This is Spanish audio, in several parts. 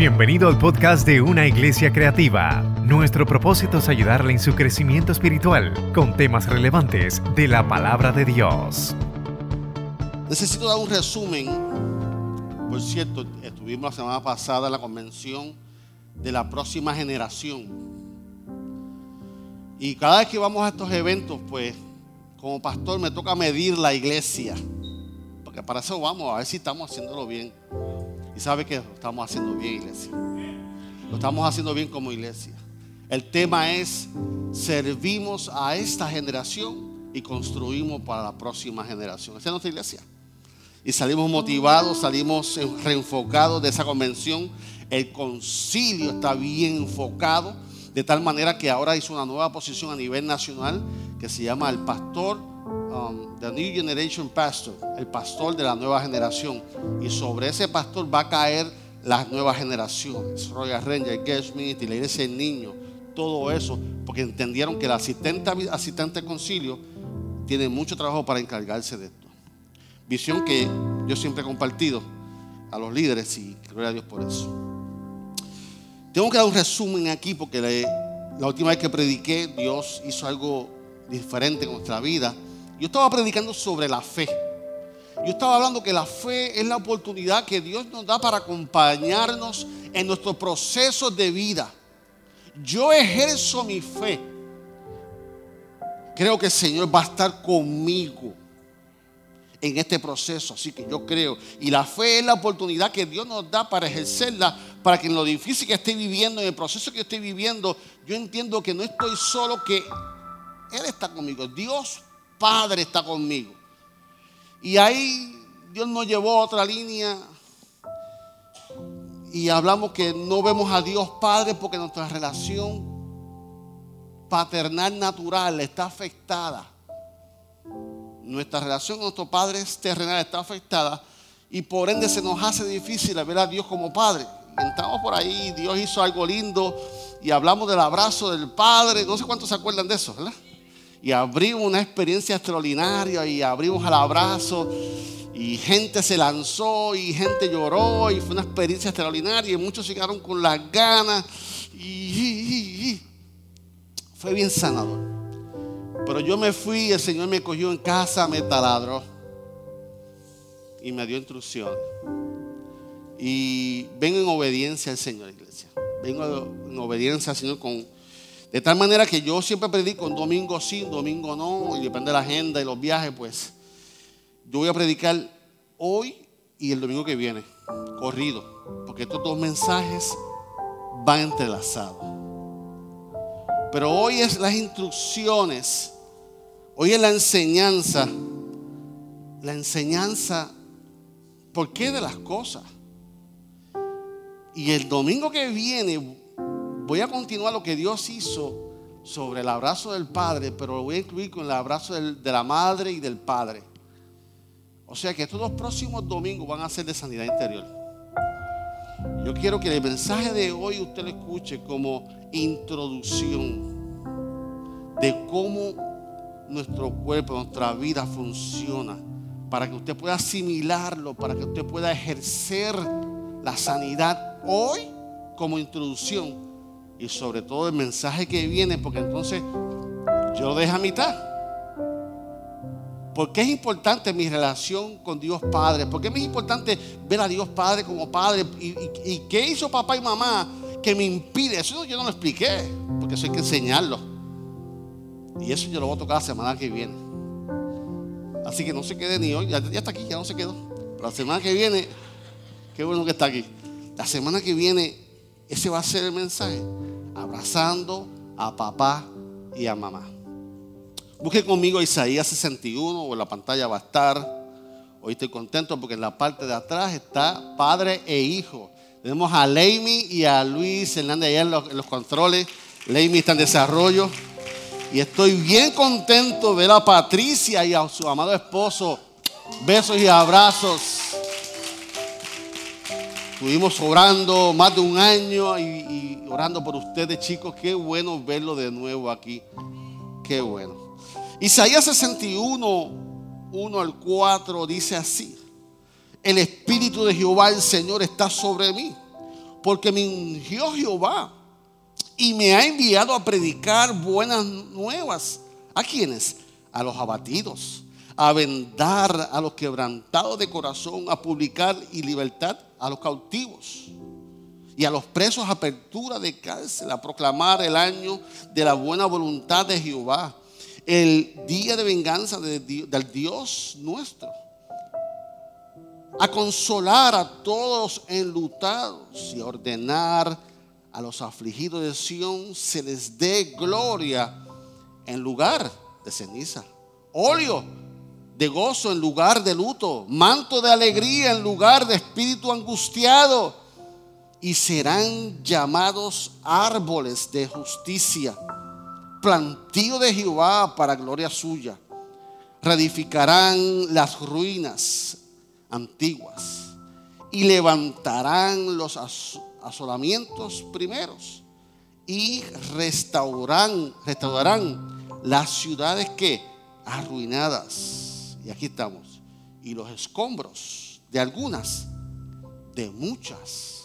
Bienvenido al podcast de Una Iglesia Creativa. Nuestro propósito es ayudarle en su crecimiento espiritual con temas relevantes de la palabra de Dios. Necesito dar un resumen. Por cierto, estuvimos la semana pasada en la convención de la próxima generación. Y cada vez que vamos a estos eventos, pues como pastor me toca medir la iglesia. Porque para eso vamos, a ver si estamos haciéndolo bien. Sabe que lo estamos haciendo bien, iglesia. Lo estamos haciendo bien como iglesia. El tema es, servimos a esta generación y construimos para la próxima generación. Esa es nuestra iglesia. Y salimos motivados, salimos reenfocados de esa convención. El concilio está bien enfocado, de tal manera que ahora hizo una nueva posición a nivel nacional que se llama el pastor um, The New Generation Pastor, el pastor de la nueva generación. Y sobre ese pastor va a caer las nuevas generaciones. Royal Ranger, Guest Ministry, la iglesia del niño, todo eso, porque entendieron que el asistente, asistente concilio tiene mucho trabajo para encargarse de esto. Visión que yo siempre he compartido a los líderes y gloria a Dios por eso. Tengo que dar un resumen aquí porque la última vez que prediqué, Dios hizo algo diferente en nuestra vida. Yo estaba predicando sobre la fe. Yo estaba hablando que la fe es la oportunidad que Dios nos da para acompañarnos en nuestro proceso de vida. Yo ejerzo mi fe. Creo que el Señor va a estar conmigo en este proceso. Así que yo creo. Y la fe es la oportunidad que Dios nos da para ejercerla, para que en lo difícil que esté viviendo, en el proceso que estoy viviendo, yo entiendo que no estoy solo, que Él está conmigo. Dios Padre está conmigo. Y ahí Dios nos llevó a otra línea. Y hablamos que no vemos a Dios Padre porque nuestra relación paternal natural está afectada. Nuestra relación con nuestros padres terrenales está afectada y por ende se nos hace difícil ver a Dios como Padre. Entramos por ahí, Dios hizo algo lindo y hablamos del abrazo del Padre. No sé cuántos se acuerdan de eso, ¿verdad? Y abrimos una experiencia extraordinaria y abrimos al abrazo y gente se lanzó y gente lloró y fue una experiencia extraordinaria y muchos llegaron con las ganas y, fue bien sanador. Pero yo me fui, y el Señor me cogió en casa, me taladró y me dio instrucciones. Y vengo en obediencia al Señor, iglesia. Vengo en obediencia al Señor con de tal manera que yo siempre predico un domingo sí, domingo no, y depende de la agenda y los viajes, pues yo voy a predicar hoy y el domingo que viene, corrido, porque estos dos mensajes van entrelazados. Pero hoy es las instrucciones, hoy es la enseñanza, la enseñanza, ¿por qué de las cosas? Y el domingo que viene voy a continuar lo que Dios hizo sobre el abrazo del Padre, pero lo voy a incluir con el abrazo de la Madre y del Padre. O sea que estos dos próximos domingos van a ser de sanidad interior. Yo quiero que el mensaje de hoy usted lo escuche como introducción de cómo nuestro cuerpo, nuestra vida funciona, para que usted pueda asimilarlo, para que usted pueda ejercer la sanidad hoy como introducción y sobre todo el mensaje que viene, porque entonces yo lo dejo a mitad. ¿Por qué es importante mi relación con Dios Padre? ¿Por qué es importante ver a Dios Padre como Padre? ¿Y, qué hizo papá y mamá que me impide? Eso yo no lo expliqué, porque eso hay que enseñarlo. Y eso yo lo voy a tocar la semana que viene. Así que no se quede ni hoy, ya, ya está aquí, ya no se quedó. La semana que viene, qué bueno que está aquí. La semana que viene, ese va a ser el mensaje abrazando a papá y a mamá. Busque conmigo Isaías 61 o en la pantalla va a estar. Hoy estoy contento porque en la parte de atrás está padre e hijo. Tenemos a Leimi y a Luis Hernández allá en los, controles. Leimi está en desarrollo. Y estoy bien contento de ver a Patricia y a su amado esposo. Besos y abrazos. Estuvimos orando más de un año y, orando por ustedes, chicos. Qué bueno verlo de nuevo aquí. Qué bueno. Isaías 61, 1 al 4 dice así. El Espíritu de Jehová el Señor está sobre mí, porque me ungió Jehová y me ha enviado a predicar buenas nuevas. ¿A quiénes? A los abatidos, a vendar a los quebrantados de corazón, a publicar y libertad a los cautivos y a los presos apertura de cárcel, a proclamar el año de la buena voluntad de Jehová, el día de venganza del Dios nuestro a consolar a todos enlutados y a ordenar a los afligidos de Sión se les dé gloria en lugar de ceniza, óleo de gozo en lugar de luto, manto de alegría en lugar de espíritu angustiado, y serán llamados árboles de justicia, plantío de Jehová para gloria suya. Reedificarán las ruinas antiguas y levantarán los asolamientos primeros y restaurarán, restaurarán las ciudades que arruinadas. Y aquí estamos. Y los escombros de algunas, de muchas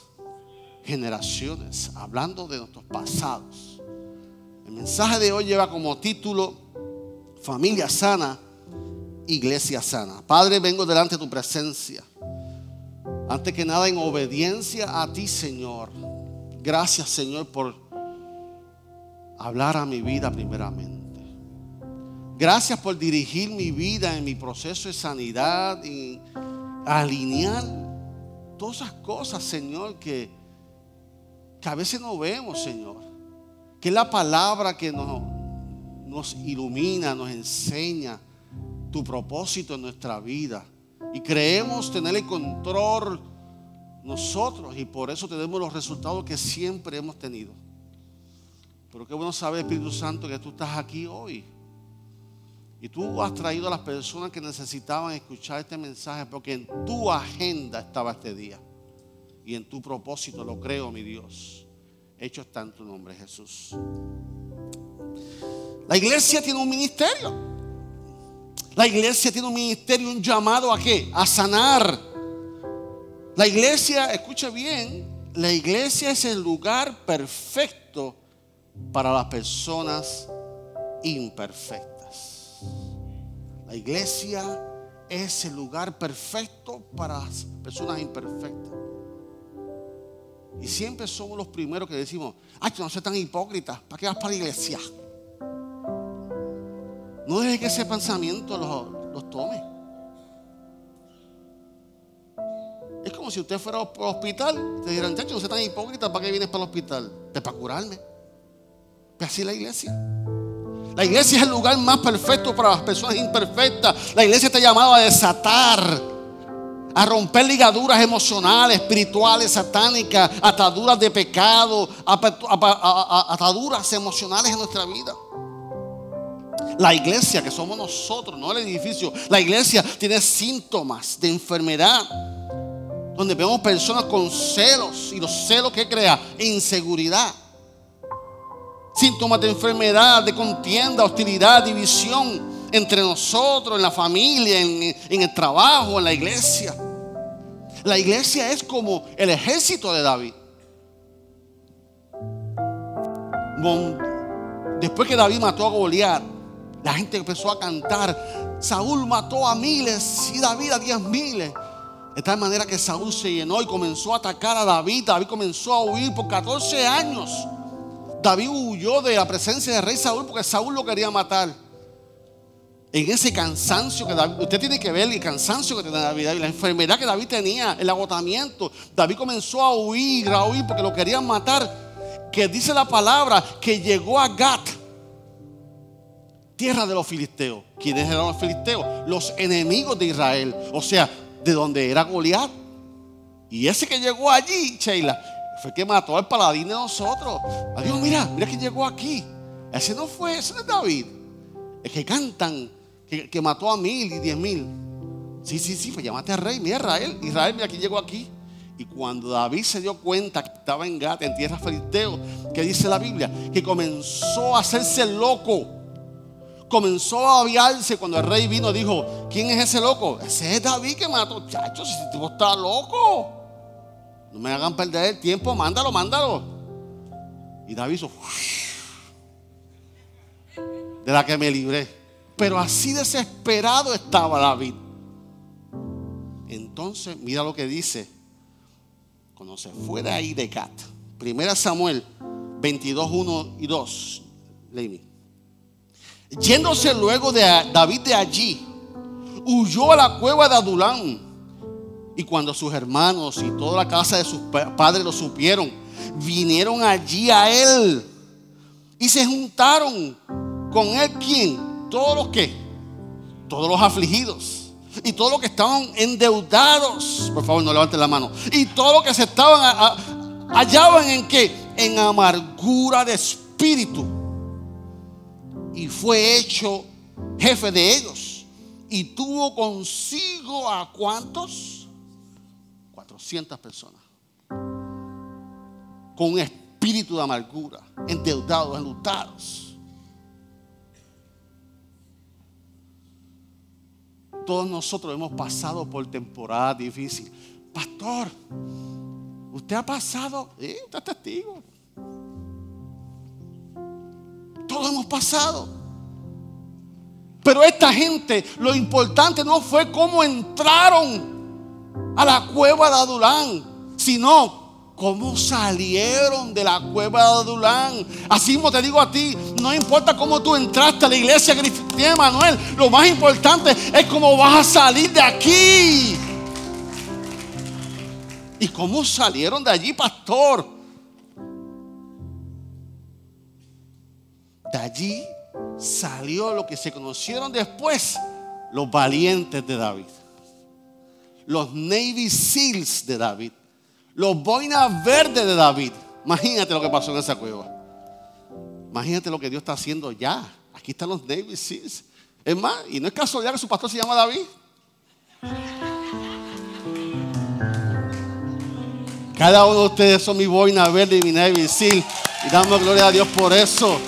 generaciones, hablando de nuestros pasados. El mensaje de hoy lleva como título Familia sana iglesia sana. Padre, vengo delante de tu presencia. Antes que nada, en obediencia a ti, Señor. Gracias, Señor, por hablar a mi vida primeramente. Gracias por dirigir mi vida en mi proceso de sanidad y alinear todas esas cosas, Señor, que, que a veces no vemos, Señor. Que es la palabra que nos, nos ilumina, nos enseña tu propósito en nuestra vida. Y creemos tener el control nosotros y por eso tenemos los resultados que siempre hemos tenido. Pero qué bueno saber, Espíritu Santo, que tú estás aquí hoy. Y tú has traído a las personas que necesitaban escuchar este mensaje porque en tu agenda estaba este día. Y en tu propósito lo creo, mi Dios. Hecho está en tu nombre, Jesús. La iglesia tiene un ministerio. La iglesia tiene un ministerio, un llamado a qué? A sanar. La iglesia, escucha bien, la iglesia es el lugar perfecto para las personas imperfectas. La iglesia es el lugar perfecto para las personas imperfectas. Y siempre somos los primeros que decimos, ay, no seas tan hipócrita, ¿para qué vas para la iglesia? No deje que ese pensamiento los, tome. Es como si usted fuera al hospital, te dirán, chacho, no seas tan hipócrita, ¿para qué vienes para el hospital? Pues para curarme. Pues así la iglesia. La iglesia es el lugar más perfecto para las personas imperfectas. La iglesia está llamada a desatar, a romper ligaduras emocionales, espirituales, satánicas, ataduras de pecado, ataduras emocionales en nuestra vida. La iglesia, que somos nosotros, no el edificio, la iglesia tiene síntomas de enfermedad. Donde vemos personas con celos y los celos que crea inseguridad. Síntomas de enfermedad, de contienda, hostilidad, división entre nosotros, en la familia, en, el trabajo, en la iglesia. La iglesia es como el ejército de David. Después que David mató a Goliat, la gente empezó a cantar, Saúl mató a miles y David a diez miles. De tal manera que Saúl se llenó y comenzó a atacar a David. David comenzó a huir por 14 años. David huyó de la presencia del rey Saúl porque Saúl lo quería matar. En ese cansancio que David, usted tiene que ver el cansancio que tenía David, la enfermedad que David tenía, el agotamiento. David comenzó a huir, a huir porque lo querían matar. Que dice la palabra que llegó a Gat tierra de los filisteos. ¿Quiénes eran los filisteos? Los enemigos de Israel. O sea, de donde era Goliat. Y ese que llegó allí, Sheila, fue que mató al paladín de nosotros. Adiós, mira, mira que llegó aquí. Ese no fue, ese no es David. Es que cantan que, mató a mil y diez mil. Sí, sí, sí, pues llamaste al rey. Mira Israel, Israel, mira que llegó aquí. Y cuando David se dio cuenta que estaba en Gata, en tierra filisteo, que dice la Biblia, que comenzó a hacerse loco comenzó a aviarse cuando el rey vino. Dijo: ¿Quién es ese loco? Ese es David que mató. Chacho, si este tipo está loco. No me hagan perder el tiempo, mándalo, mándalo. Y David hizo de la que me libré. Pero así desesperado estaba David. Entonces, mira lo que dice. Cuando se fue de ahí de Gat. Primera Samuel 22, 1 y 2. Leimi. Yéndose luego de David de allí, huyó a la cueva de Adulán. Y cuando sus hermanos y toda la casa de sus padres lo supieron, vinieron allí a él y se juntaron con él. ¿Quién? Todos los que, todos los afligidos y todos los que estaban endeudados. Por favor, no levanten la mano. Y todos los que se estaban hallaban en qué? En amargura de espíritu. Y fue hecho jefe de ellos y tuvo consigo a cuántos? 400 personas. Con un espíritu de amargura, endeudados, enlutados. Todos nosotros hemos pasado por temporadas difíciles. Pastor, usted ha pasado, ¿eh? usted es testigo. Todos hemos pasado. Pero esta gente, lo importante no fue cómo entraron a la cueva de Adulán, sino cómo salieron de la cueva de Adulán. Así como te digo a ti, no importa cómo tú entraste a la iglesia cristiana, Manuel, lo más importante es cómo vas a salir de aquí. ¿Y cómo salieron de allí, pastor? De allí salió lo que se conocieron después los valientes de David, los Navy Seals de David, los boinas verdes de David. Imagínate lo que pasó en esa cueva. Imagínate lo que Dios está haciendo ya. Aquí están los Navy Seals. Es más, y no es casualidad que su pastor se llama David. Cada uno de ustedes son mi boina verde y mi Navy Seal. Y damos gloria a Dios por eso.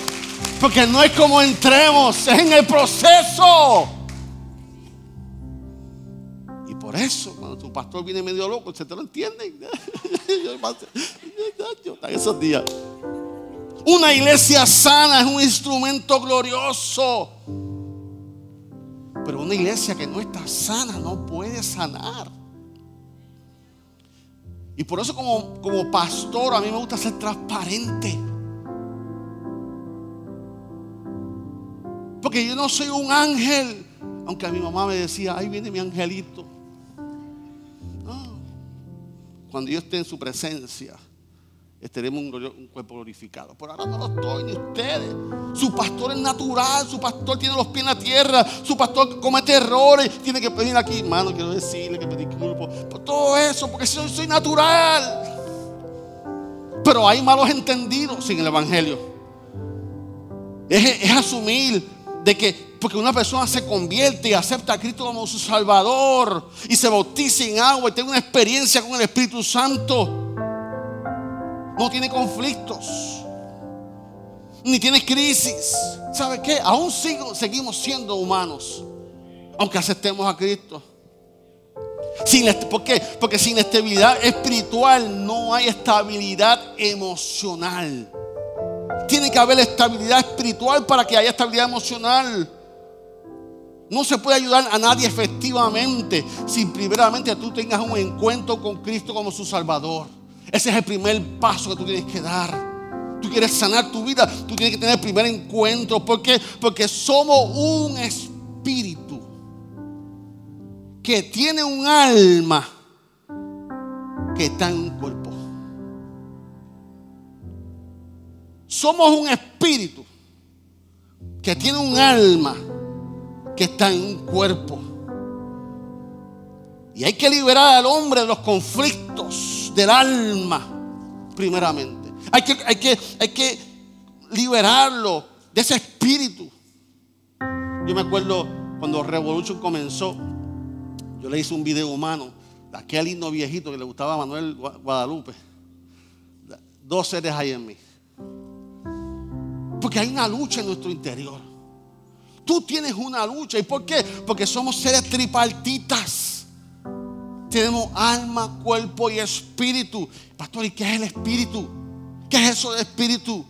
Porque no es como entremos, es en el proceso. Por eso, cuando tu pastor viene medio loco, ¿se te lo entienden? esos días. Una iglesia sana es un instrumento glorioso. Pero una iglesia que no está sana no puede sanar. Y por eso como, como pastor a mí me gusta ser transparente. Porque yo no soy un ángel. Aunque a mi mamá me decía, ahí viene mi angelito. Cuando yo esté en su presencia, estaremos un, cuerpo glorificado. Por ahora no lo estoy, ni ustedes. Su pastor es natural, su pastor tiene los pies en la tierra, su pastor comete errores, tiene que pedir aquí, hermano, quiero decirle que pedir disculpo por todo eso, porque soy, soy natural. Pero hay malos entendidos sin el Evangelio. Es, es asumir de que porque una persona se convierte y acepta a Cristo como su Salvador y se bautiza en agua y tiene una experiencia con el Espíritu Santo, no tiene conflictos, ni tiene crisis. ¿Sabe qué? Aún sigo, seguimos siendo humanos, aunque aceptemos a Cristo. Sin, ¿Por qué? Porque sin estabilidad espiritual no hay estabilidad emocional. Tiene que haber estabilidad espiritual para que haya estabilidad emocional. No se puede ayudar a nadie efectivamente si primeramente tú tengas un encuentro con Cristo como su Salvador. Ese es el primer paso que tú tienes que dar. Tú quieres sanar tu vida, tú tienes que tener el primer encuentro. ¿Por qué? Porque somos un espíritu que tiene un alma que está en un cuerpo. Somos un espíritu que tiene un alma que está en un cuerpo. Y hay que liberar al hombre de los conflictos del alma, primeramente. Hay que, hay que, hay que liberarlo de ese espíritu. Yo me acuerdo cuando Revolution comenzó, yo le hice un video humano de aquel lindo viejito que le gustaba a Manuel Guadalupe. Dos seres hay en mí. Porque hay una lucha en nuestro interior. Tú tienes una lucha. ¿Y por qué? Porque somos seres tripartitas. Tenemos alma, cuerpo y espíritu. Pastor, ¿y qué es el espíritu? ¿Qué es eso de espíritu?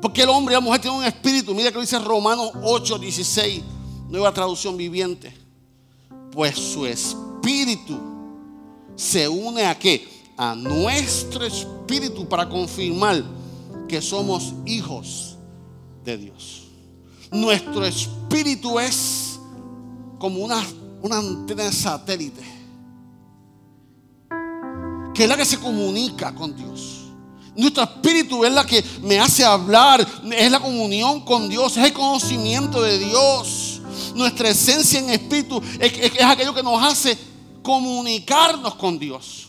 Porque el hombre y la mujer tienen un espíritu. Mira que lo dice Romanos 8, 16, nueva traducción viviente. Pues su espíritu se une a qué? A nuestro espíritu para confirmar que somos hijos de Dios. Nuestro espíritu es como una, una antena de satélite, que es la que se comunica con Dios. Nuestro espíritu es la que me hace hablar, es la comunión con Dios, es el conocimiento de Dios. Nuestra esencia en espíritu es, es aquello que nos hace comunicarnos con Dios.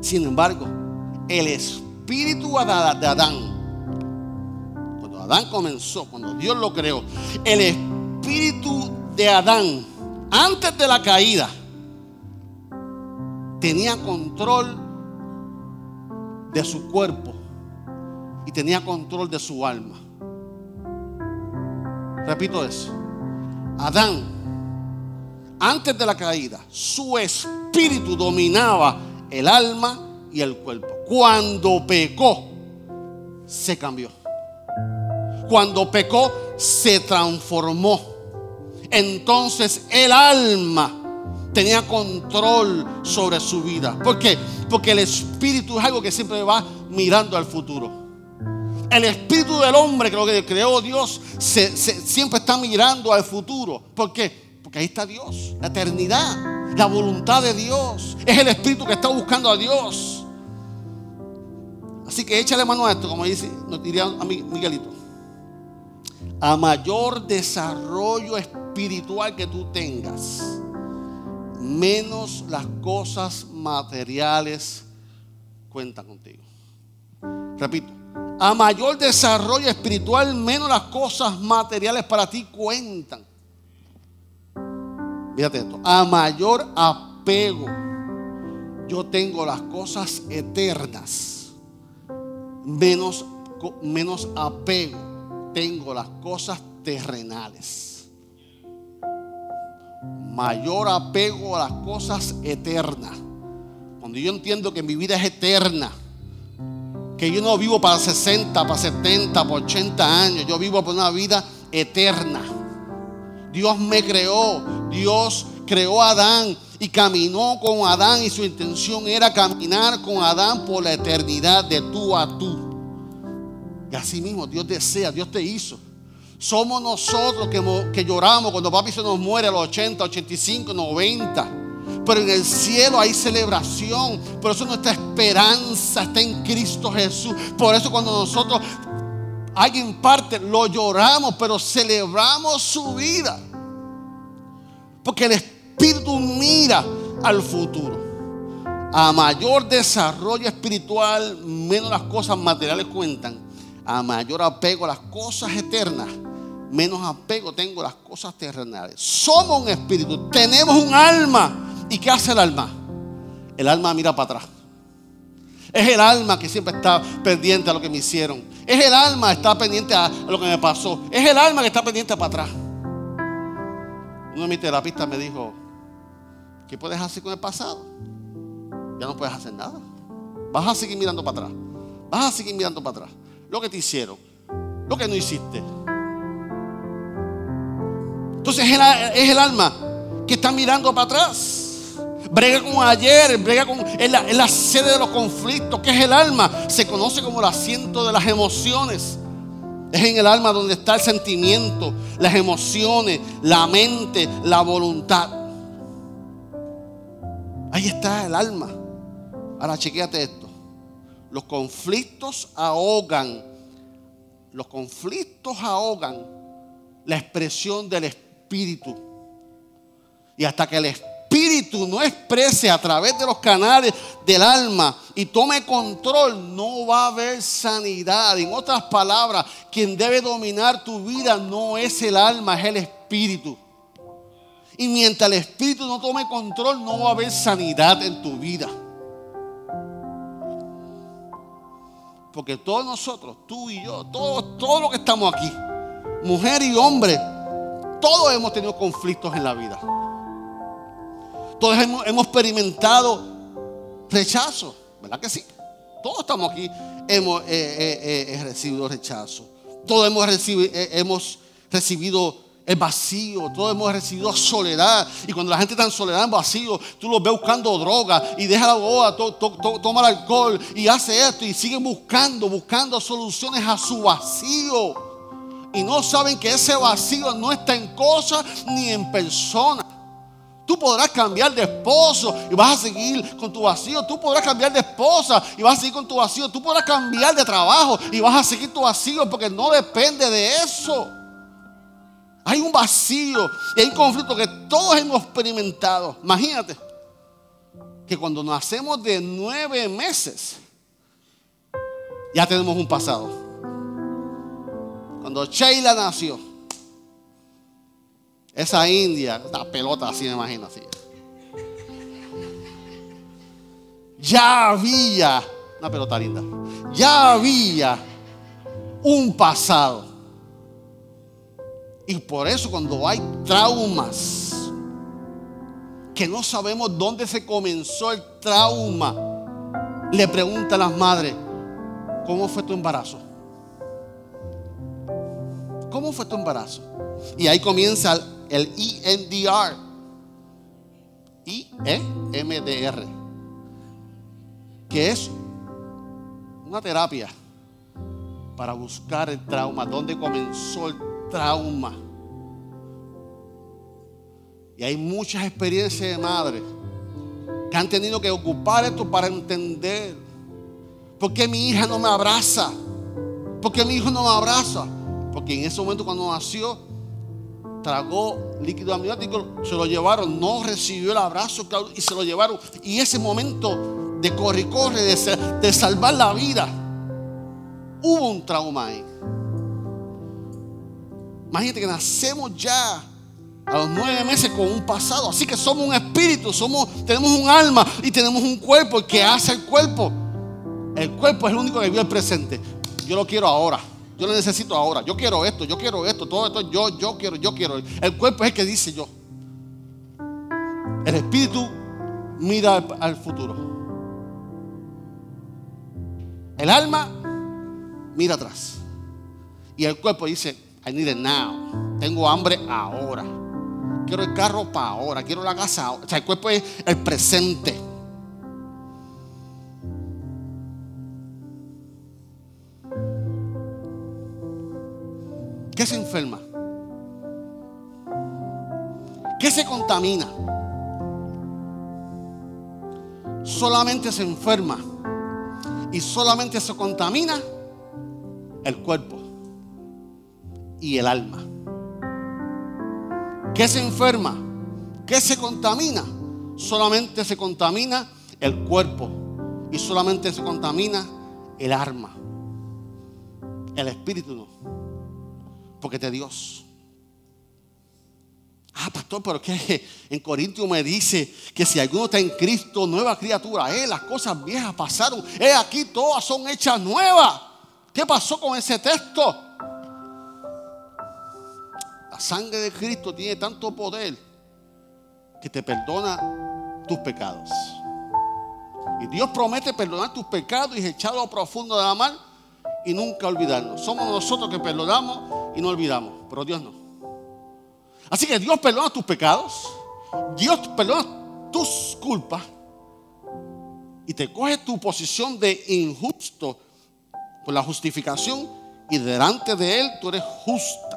Sin embargo, el espíritu de Adán, Adán comenzó, cuando Dios lo creó, el espíritu de Adán, antes de la caída, tenía control de su cuerpo y tenía control de su alma. Repito eso. Adán, antes de la caída, su espíritu dominaba el alma y el cuerpo. Cuando pecó, se cambió. Cuando pecó, se transformó. Entonces el alma tenía control sobre su vida. ¿Por qué? Porque el espíritu es algo que siempre va mirando al futuro. El espíritu del hombre, que lo que creó Dios, siempre está mirando al futuro. ¿Por qué? Porque ahí está Dios, la eternidad, la voluntad de Dios. Es el espíritu que está buscando a Dios. Así que échale mano a esto, como dice, nos diría a Miguelito. A mayor desarrollo espiritual que tú tengas, menos las cosas materiales cuentan contigo. Repito, a mayor desarrollo espiritual, menos las cosas materiales para ti cuentan. Fíjate esto, a mayor apego yo tengo las cosas eternas, menos, menos apego tengo las cosas terrenales mayor apego a las cosas eternas. Cuando yo entiendo que mi vida es eterna, que yo no vivo para 60, para 70, para 80 años, yo vivo por una vida eterna. Dios me creó, Dios creó a Adán y caminó con Adán y su intención era caminar con Adán por la eternidad de tú a tú. Así mismo Dios desea, Dios te hizo. Somos nosotros que, lloramos cuando papi se nos muere a los 80, 85, 90. Pero en el cielo hay celebración. Por eso nuestra esperanza está en Cristo Jesús. Por eso cuando nosotros, alguien parte, lo lloramos, pero celebramos su vida. Porque el Espíritu mira al futuro. A mayor desarrollo espiritual, menos las cosas materiales cuentan. A mayor apego a las cosas eternas, menos apego tengo a las cosas terrenales. Somos un espíritu, tenemos un alma. ¿Y qué hace el alma? El alma mira para atrás. Es el alma que siempre está pendiente a lo que me hicieron. Es el alma que está pendiente a lo que me pasó. Es el alma que está pendiente para atrás. Uno de mis terapistas me dijo, ¿qué puedes hacer con el pasado? Ya no puedes hacer nada. Vas a seguir mirando para atrás. Vas a seguir mirando para atrás. Lo que te hicieron. Lo que no hiciste. Entonces es el, alma que está mirando para atrás. Brega con ayer, brega con. Es la, sede de los conflictos. que es el alma? Se conoce como el asiento de las emociones. Es en el alma donde está el sentimiento, las emociones, la mente, la voluntad. Ahí está el alma. Ahora chequéate esto. Los conflictos ahogan. Los conflictos ahogan la expresión del espíritu. Y hasta que el espíritu no exprese a través de los canales del alma y tome control, no va a haber sanidad. En otras palabras, quien debe dominar tu vida no es el alma, es el espíritu. Y mientras el espíritu no tome control, no va a haber sanidad en tu vida. Porque todos nosotros, tú y yo, todos, todos los que estamos aquí, mujer y hombre, todos hemos tenido conflictos en la vida. Todos hemos, hemos experimentado rechazo, ¿verdad que sí? Todos estamos aquí, hemos eh, eh, eh, recibido rechazo. Todos hemos recibido, hemos recibido el vacío, todos hemos recibido soledad. Y cuando la gente está en soledad, en vacío, tú los ves buscando droga y deja la boda, toma el alcohol y hace esto y sigue buscando, buscando soluciones a su vacío. Y no saben que ese vacío no está en cosas ni en personas. Tú podrás cambiar de esposo y vas a seguir con tu vacío. Tú podrás cambiar de esposa y vas a seguir con tu vacío. Tú podrás cambiar de trabajo y vas a seguir tu vacío porque no depende de eso. Hay un vacío y hay un conflicto que todos hemos experimentado. Imagínate que cuando nacemos de nueve meses, ya tenemos un pasado. Cuando Sheila nació, esa india, esta pelota así me imagino así. Ya había, una pelota linda, ya había un pasado. Y por eso cuando hay traumas, que no sabemos dónde se comenzó el trauma, le pregunta a las madres, ¿cómo fue tu embarazo? ¿Cómo fue tu embarazo? Y ahí comienza el EMDR. I-E-M-D-R. Que es una terapia para buscar el trauma, dónde comenzó el trauma. Y hay muchas experiencias de madres que han tenido que ocupar esto para entender por qué mi hija no me abraza, por qué mi hijo no me abraza. Porque en ese momento cuando nació, tragó líquido amniótico, se lo llevaron, no recibió el abrazo y se lo llevaron. Y ese momento de corre y corre, de, de salvar la vida, hubo un trauma ahí. Imagínate que nacemos ya a los nueve meses con un pasado. Así que somos un espíritu, somos, tenemos un alma y tenemos un cuerpo. ¿Y qué hace el cuerpo? El cuerpo es el único que vive el presente. Yo lo quiero ahora. Yo lo necesito ahora. Yo quiero esto, yo quiero esto, todo esto. Yo, yo quiero, yo quiero. El cuerpo es el que dice yo. El espíritu mira al, al futuro. El alma mira atrás. Y el cuerpo dice, I need it now. Tengo hambre ahora. Quiero el carro para ahora. Quiero la casa ahora. O sea, el cuerpo es el presente. ¿Qué se enferma? ¿Qué se contamina? Solamente se enferma y solamente se contamina el cuerpo y el alma. ¿Qué se enferma? ¿Qué se contamina? Solamente se contamina el cuerpo y solamente se contamina el alma. El espíritu no. Porque te Dios. Ah, pastor, pero que en Corintio me dice que si alguno está en Cristo, nueva criatura, eh, las cosas viejas pasaron, eh, aquí todas son hechas nuevas. ¿Qué pasó con ese texto? Sangre de Cristo tiene tanto poder que te perdona tus pecados. Y Dios promete perdonar tus pecados y echarlo profundo de la mar y nunca olvidarnos. Somos nosotros que perdonamos y no olvidamos, pero Dios no. Así que Dios perdona tus pecados, Dios perdona tus culpas y te coge tu posición de injusto por la justificación y delante de Él tú eres justa.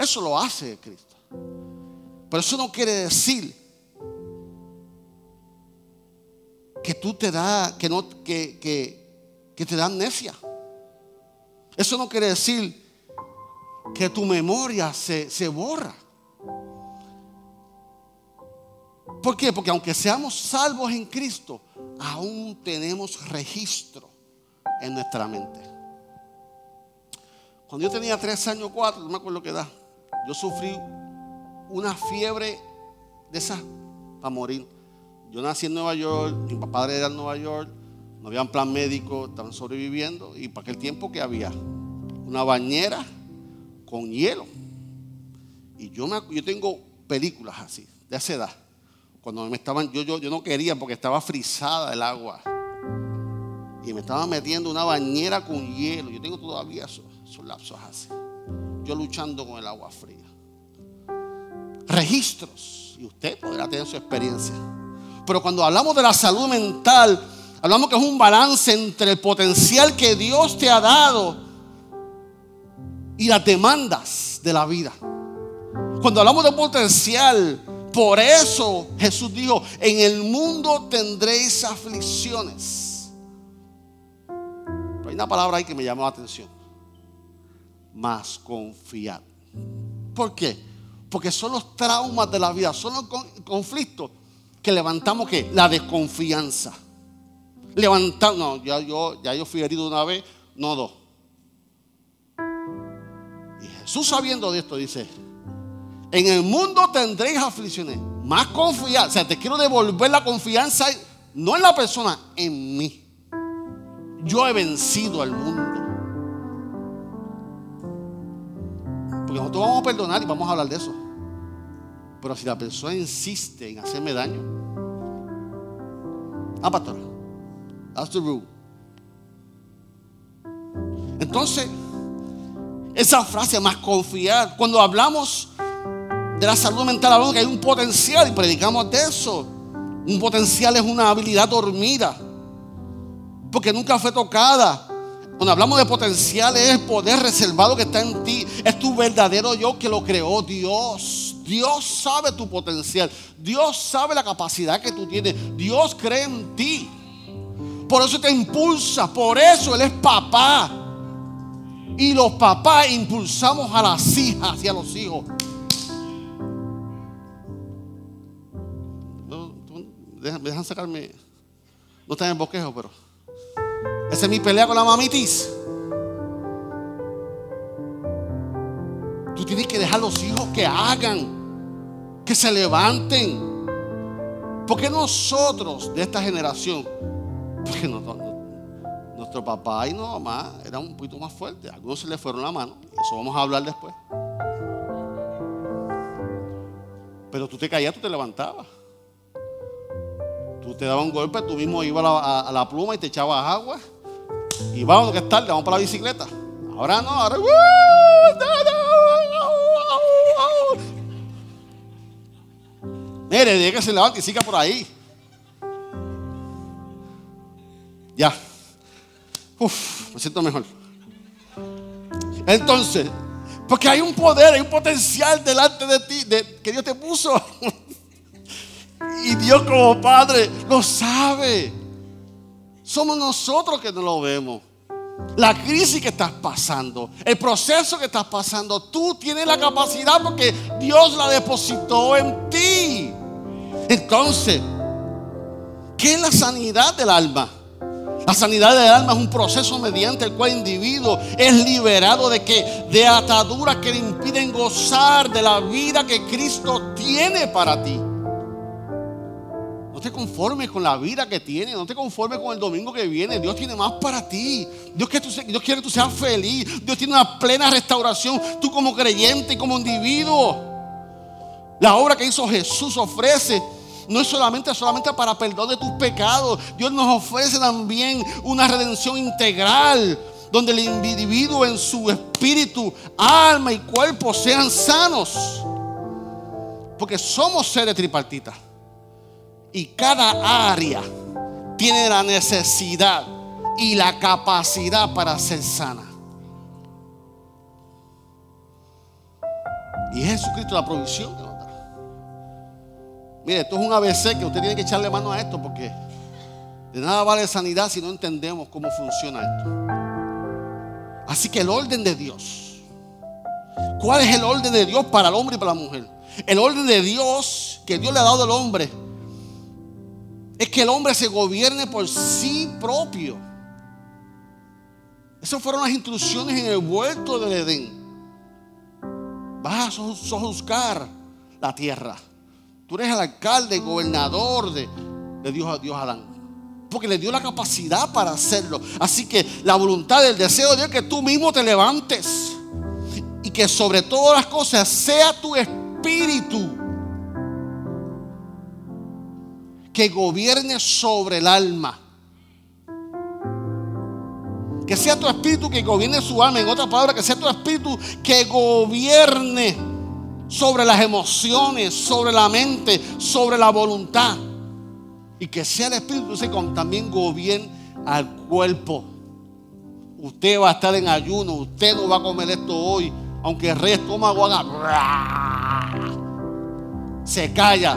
Eso lo hace Cristo. Pero eso no quiere decir que tú te da, que no, que, que, te da amnesia. Eso no quiere decir que tu memoria se, se borra. ¿Por qué? Porque aunque seamos salvos en Cristo, aún tenemos registro en nuestra mente. Cuando yo tenía tres años, cuatro, no me acuerdo qué edad, yo sufrí una fiebre de esa para morir. Yo nací en Nueva York, mi papá era en Nueva York, no había plan médico, estaban sobreviviendo y para aquel tiempo que había una bañera con hielo. Y yo, me, yo tengo películas así, de esa edad. Cuando me estaban, yo, yo, yo no quería porque estaba frisada el agua. Y me estaba metiendo una bañera con hielo. Yo tengo todavía esos lapsos así. Yo luchando con el agua fría. Registros. Y usted podrá tener su experiencia. Pero cuando hablamos de la salud mental, hablamos que es un balance entre el potencial que Dios te ha dado y las demandas de la vida. Cuando hablamos de potencial, por eso Jesús dijo, en el mundo tendréis aflicciones. hay una palabra ahí que me llamó la atención. Más confiar. ¿Por qué? Porque son los traumas de la vida, son los conflictos que levantamos que la desconfianza. Levantamos, no, ya yo, ya yo fui herido una vez, no dos. Y Jesús sabiendo de esto dice, en el mundo tendréis aflicciones. Más confiar. O sea, te quiero devolver la confianza, no en la persona, en mí. Yo he vencido al mundo. Porque nosotros vamos a perdonar y vamos a hablar de eso. Pero si la persona insiste en hacerme daño. Ah, pastor. That's the rule. Entonces, esa frase más confiar, cuando hablamos de la salud mental hablamos que hay un potencial y predicamos de eso. Un potencial es una habilidad dormida, porque nunca fue tocada. Cuando hablamos de potencial es el poder reservado que está en ti. Es tu verdadero yo que lo creó Dios. Dios sabe tu potencial. Dios sabe la capacidad que tú tienes. Dios cree en ti. Por eso te impulsa. Por eso Él es papá. Y los papás impulsamos a las hijas y a los hijos. me dejan sacarme. No está en el bosquejo, pero. Esa es mi pelea con la mamitis. Tú tienes que dejar a los hijos que hagan, que se levanten. Porque nosotros de esta generación, porque nuestro papá y nuestra mamá eran un poquito más fuertes. algunos se les fueron la mano. Eso vamos a hablar después. Pero tú te caías, tú te levantabas. Tú te dabas un golpe, tú mismo ibas a la, pluma y te echabas agua. Y vamos, que es tarde, vamos para la bicicleta. Ahora no, ahora. Mire, diga que se levante y siga por ahí. Ya. Uf, me siento mejor. Entonces, porque hay un poder, hay un potencial delante de ti que Dios te puso. Y Dios como Padre lo sabe. Somos nosotros que no lo vemos. La crisis que estás pasando, el proceso que estás pasando, tú tienes la capacidad porque Dios la depositó en ti. Entonces, ¿qué es la sanidad del alma? La sanidad del alma es un proceso mediante el cual el individuo es liberado de que de ataduras que le impiden gozar de la vida que Cristo tiene para ti. No te conformes con la vida que tienes, no te conformes con el domingo que viene. Dios tiene más para ti. Dios, quiere que tú seas feliz. Dios tiene una plena restauración. Tú como creyente y como individuo. La obra que hizo Jesús ofrece no es solamente, solamente para perdón de tus pecados. Dios nos ofrece también una redención integral. Donde el individuo en su espíritu, alma y cuerpo sean sanos. Porque somos seres tripartitas. Y cada área tiene la necesidad y la capacidad para ser sana. Y es Jesucristo la provisión que nos da. Mire, esto es un ABC que usted tiene que echarle mano a esto porque de nada vale sanidad si no entendemos cómo funciona esto. Así que el orden de Dios. ¿Cuál es el orden de Dios para el hombre y para la mujer? El orden de Dios que Dios le ha dado al hombre es que el hombre se gobierne por sí propio. Esas fueron las instrucciones en el vuelto del Edén. Vas a sojuzgar la tierra. Tú eres el alcalde, gobernador de, de Dios a Dios Adán. Porque le dio la capacidad para hacerlo. Así que la voluntad, el deseo de Dios es que tú mismo te levantes. Y que sobre todas las cosas sea tu espíritu que gobierne sobre el alma. Que sea tu espíritu que gobierne su alma. En otra palabra, que sea tu espíritu que gobierne sobre las emociones, sobre la mente, sobre la voluntad. Y que sea el espíritu que también gobierne al cuerpo. Usted va a estar en ayuno, usted no va a comer esto hoy, aunque el rey estómago haga, se calla.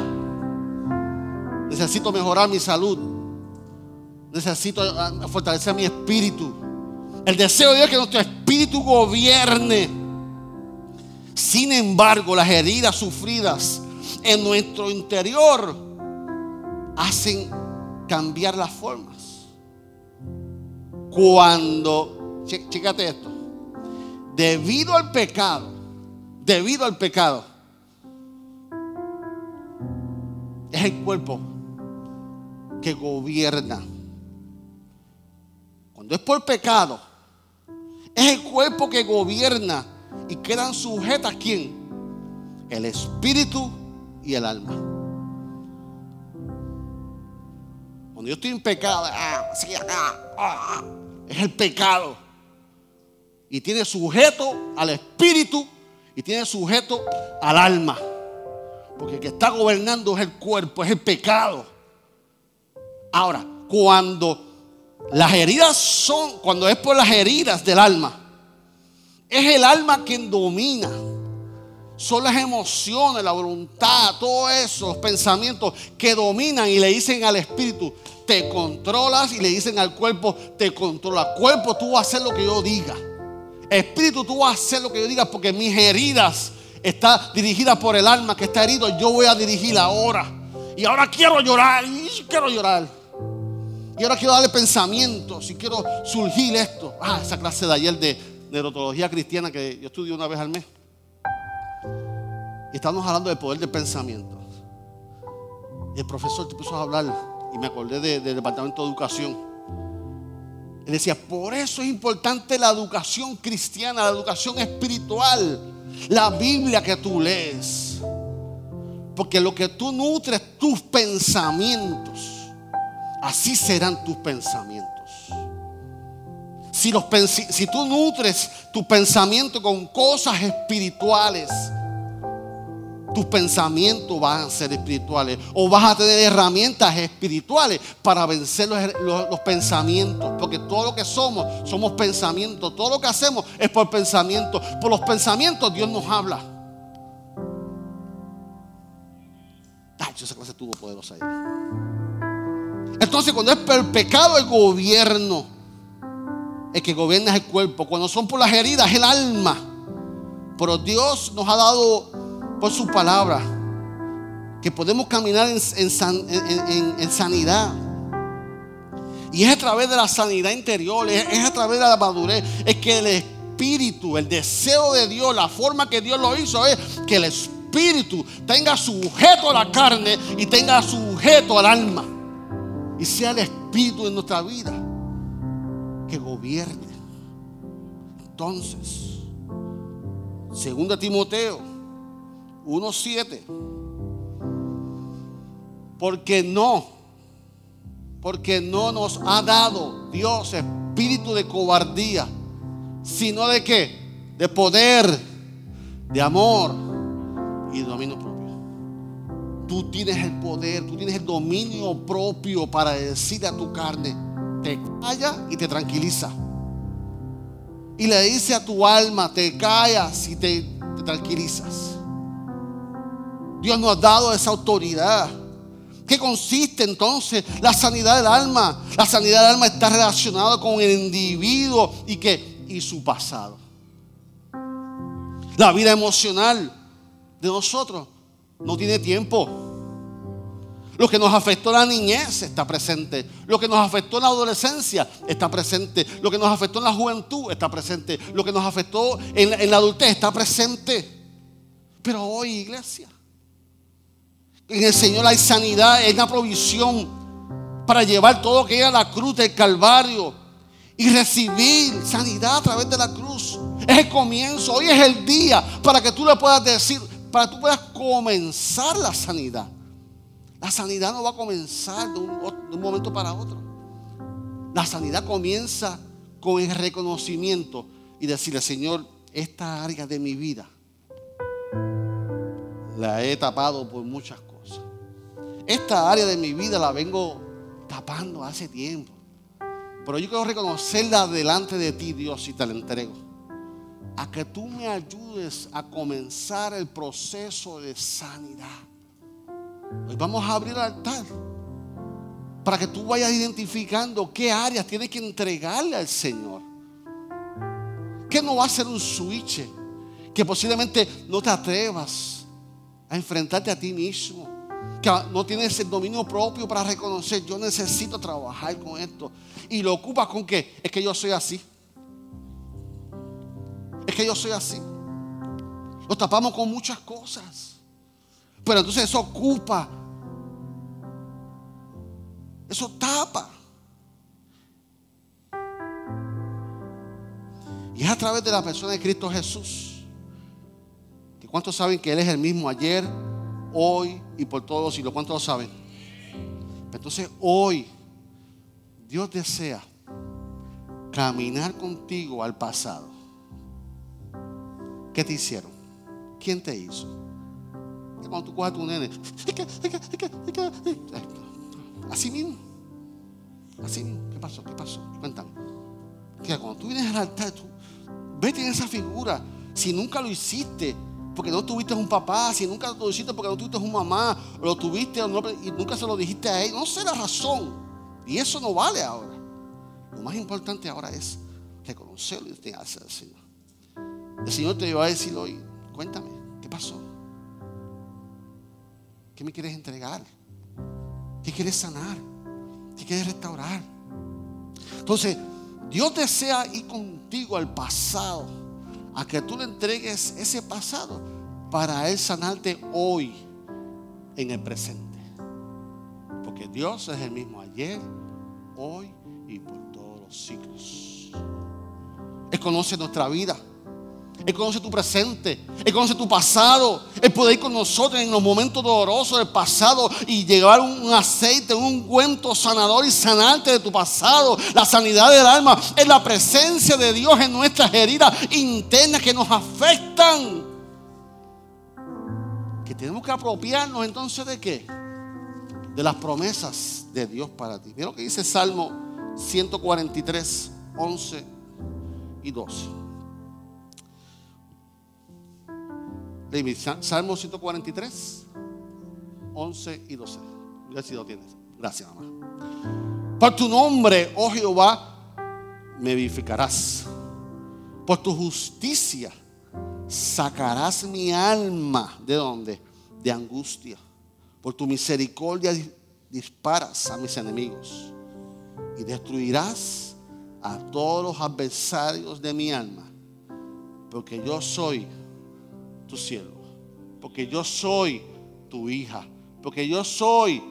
Necesito mejorar mi salud. Necesito ah, fortalecer mi espíritu. El deseo de Dios es que nuestro espíritu gobierne. Sin embargo, las heridas sufridas en nuestro interior hacen cambiar las formas. Cuando, chécate esto, debido al pecado, debido al pecado, es el cuerpo que gobierna. Cuando es por pecado, es el cuerpo que gobierna y quedan sujetas quién? El espíritu y el alma. Cuando yo estoy en pecado, ah, ah, es el pecado. Y tiene sujeto al espíritu y tiene sujeto al alma. Porque el que está gobernando es el cuerpo, es el pecado. Ahora, cuando las heridas son, cuando es por las heridas del alma, es el alma quien domina. Son las emociones, la voluntad, todos esos pensamientos que dominan y le dicen al espíritu, te controlas y le dicen al cuerpo, te controla. Cuerpo, tú vas a hacer lo que yo diga. Espíritu, tú vas a hacer lo que yo diga porque mis heridas están dirigidas por el alma que está herido. Yo voy a dirigir ahora. Y ahora quiero llorar, y quiero llorar. Y ahora quiero darle pensamientos y quiero surgir esto. Ah, esa clase de ayer de neurología cristiana que yo estudio una vez al mes. Y estamos hablando del poder del pensamiento. Y el profesor te puso a hablar y me acordé del Departamento de Educación. Él decía, por eso es importante la educación cristiana, la educación espiritual, la Biblia que tú lees. Porque lo que tú nutres tus pensamientos así serán tus pensamientos. Si, los, si tú nutres tu pensamiento con cosas espirituales, tus pensamientos van a ser espirituales. O vas a tener herramientas espirituales para vencer los, los, pensamientos. Porque todo lo que somos, somos pensamientos. Todo lo que hacemos es por pensamientos. Por los pensamientos Dios nos habla. Ay, esa clase tuvo poderosa. Entonces, cuando es el pecado, el gobierno, el que gobierna es el cuerpo. Cuando son por las heridas, es el alma. Pero Dios nos ha dado por su palabra que podemos caminar en, sanidad. Y es a través de la sanidad interior, es, es, a través de la madurez, es que el espíritu, el deseo de Dios, la forma que Dios lo hizo es que el espíritu tenga sujeto a la carne y tenga sujeto al alma y sea el Espíritu en nuestra vida que gobierne. Entonces, segunda Timoteo 1.7, porque no, porque no nos ha dado Dios espíritu de cobardía, sino de qué? De poder, de amor y de dominio propio. Tú tienes el poder, tú tienes el dominio propio para decir a tu carne, te calla y te tranquiliza. Y le dice a tu alma, te callas y te, te tranquilizas. Dios nos ha dado esa autoridad. ¿Qué consiste entonces la sanidad del alma? La sanidad del alma está relacionada con el individuo y, y su pasado. La vida emocional de nosotros no tiene tiempo. Lo que nos afectó la niñez está presente. Lo que nos afectó la adolescencia está presente. Lo que nos afectó en la juventud está presente. Lo que nos afectó en, la adultez está presente. Pero hoy, iglesia, en el Señor hay sanidad, hay una provisión para llevar todo que era la cruz del Calvario y recibir sanidad a través de la cruz. Es el comienzo, hoy es el día para que tú le puedas decir, para que tú puedas comenzar la sanidad. La sanidad no va a comenzar de un, momento para otro. La sanidad comienza con el reconocimiento y decirle, Señor, esta área de mi vida la he tapado por muchas cosas. Esta área de mi vida la vengo tapando hace tiempo. Pero yo quiero reconocerla delante de ti, Dios, y te la entrego. A que tú me ayudes a comenzar el proceso de sanidad. Hoy vamos a abrir el altar para que tú vayas identificando qué áreas tienes que entregarle al Señor. Que no va a ser un switch que posiblemente no te atrevas a enfrentarte a ti mismo. Que no tienes el dominio propio para reconocer, yo necesito trabajar con esto. Y lo ocupas con que es que yo soy así. Es que yo soy así. Lo tapamos con muchas cosas. Pero entonces eso ocupa. Eso tapa. Y es a través de la persona de Cristo Jesús. Que ¿Cuántos saben que Él es el mismo ayer, hoy y por todos los siglos? ¿Cuántos lo saben? Entonces hoy Dios desea caminar contigo al pasado. ¿Qué te hicieron? ¿Quién te hizo? Cuando tú coges a tu nene, así mismo, así mismo. ¿Qué pasó? ¿Qué pasó? Cuéntame. Que cuando tú vienes al altar, tú vete en esa figura. Si nunca lo hiciste, porque no tuviste un papá, si nunca lo hiciste porque no tuviste un mamá, o lo tuviste y nunca se lo dijiste a él, no sé la razón. Y eso no vale ahora. Lo más importante ahora es reconocerlo y entregarse al Señor. El Señor te va a decir hoy, cuéntame, ¿qué pasó? ¿Qué me quieres entregar? ¿Qué quieres sanar? ¿Qué quieres restaurar? Entonces, Dios desea ir contigo al pasado, a que tú le entregues ese pasado para Él sanarte hoy en el presente. Porque Dios es el mismo ayer, hoy y por todos los siglos. Él conoce nuestra vida. Él conoce tu presente, Él conoce tu pasado. Él puede ir con nosotros en los momentos dolorosos del pasado y llevar un aceite, un ungüento sanador y sanarte de tu pasado. La sanidad del alma es la presencia de Dios en nuestras heridas internas que nos afectan. Que tenemos que apropiarnos entonces de qué? De las promesas de Dios para ti. Mira lo que dice Salmo 143, 11 y 12. Salmo 143, 11 y 12. si lo tienes. Gracias, mamá. Por tu nombre, oh Jehová, me vivificarás. Por tu justicia sacarás mi alma. ¿De dónde? De angustia. Por tu misericordia disparas a mis enemigos. Y destruirás a todos los adversarios de mi alma. Porque yo soy tu porque yo soy tu hija, porque yo soy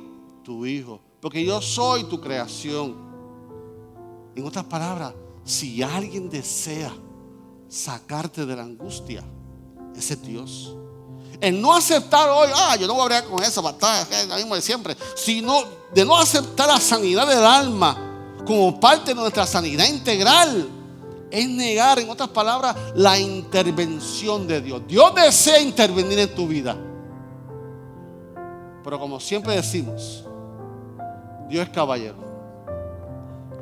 tu hijo, porque yo soy tu creación. En otras palabras, si alguien desea sacarte de la angustia, ese es Dios. El no aceptar hoy, ah, yo no voy a hablar con esa batalla, es lo mismo de siempre, sino de no aceptar la sanidad del alma como parte de nuestra sanidad integral es negar, en otras palabras, la intervención de Dios. Dios desea intervenir en tu vida. Pero como siempre decimos, Dios es caballero.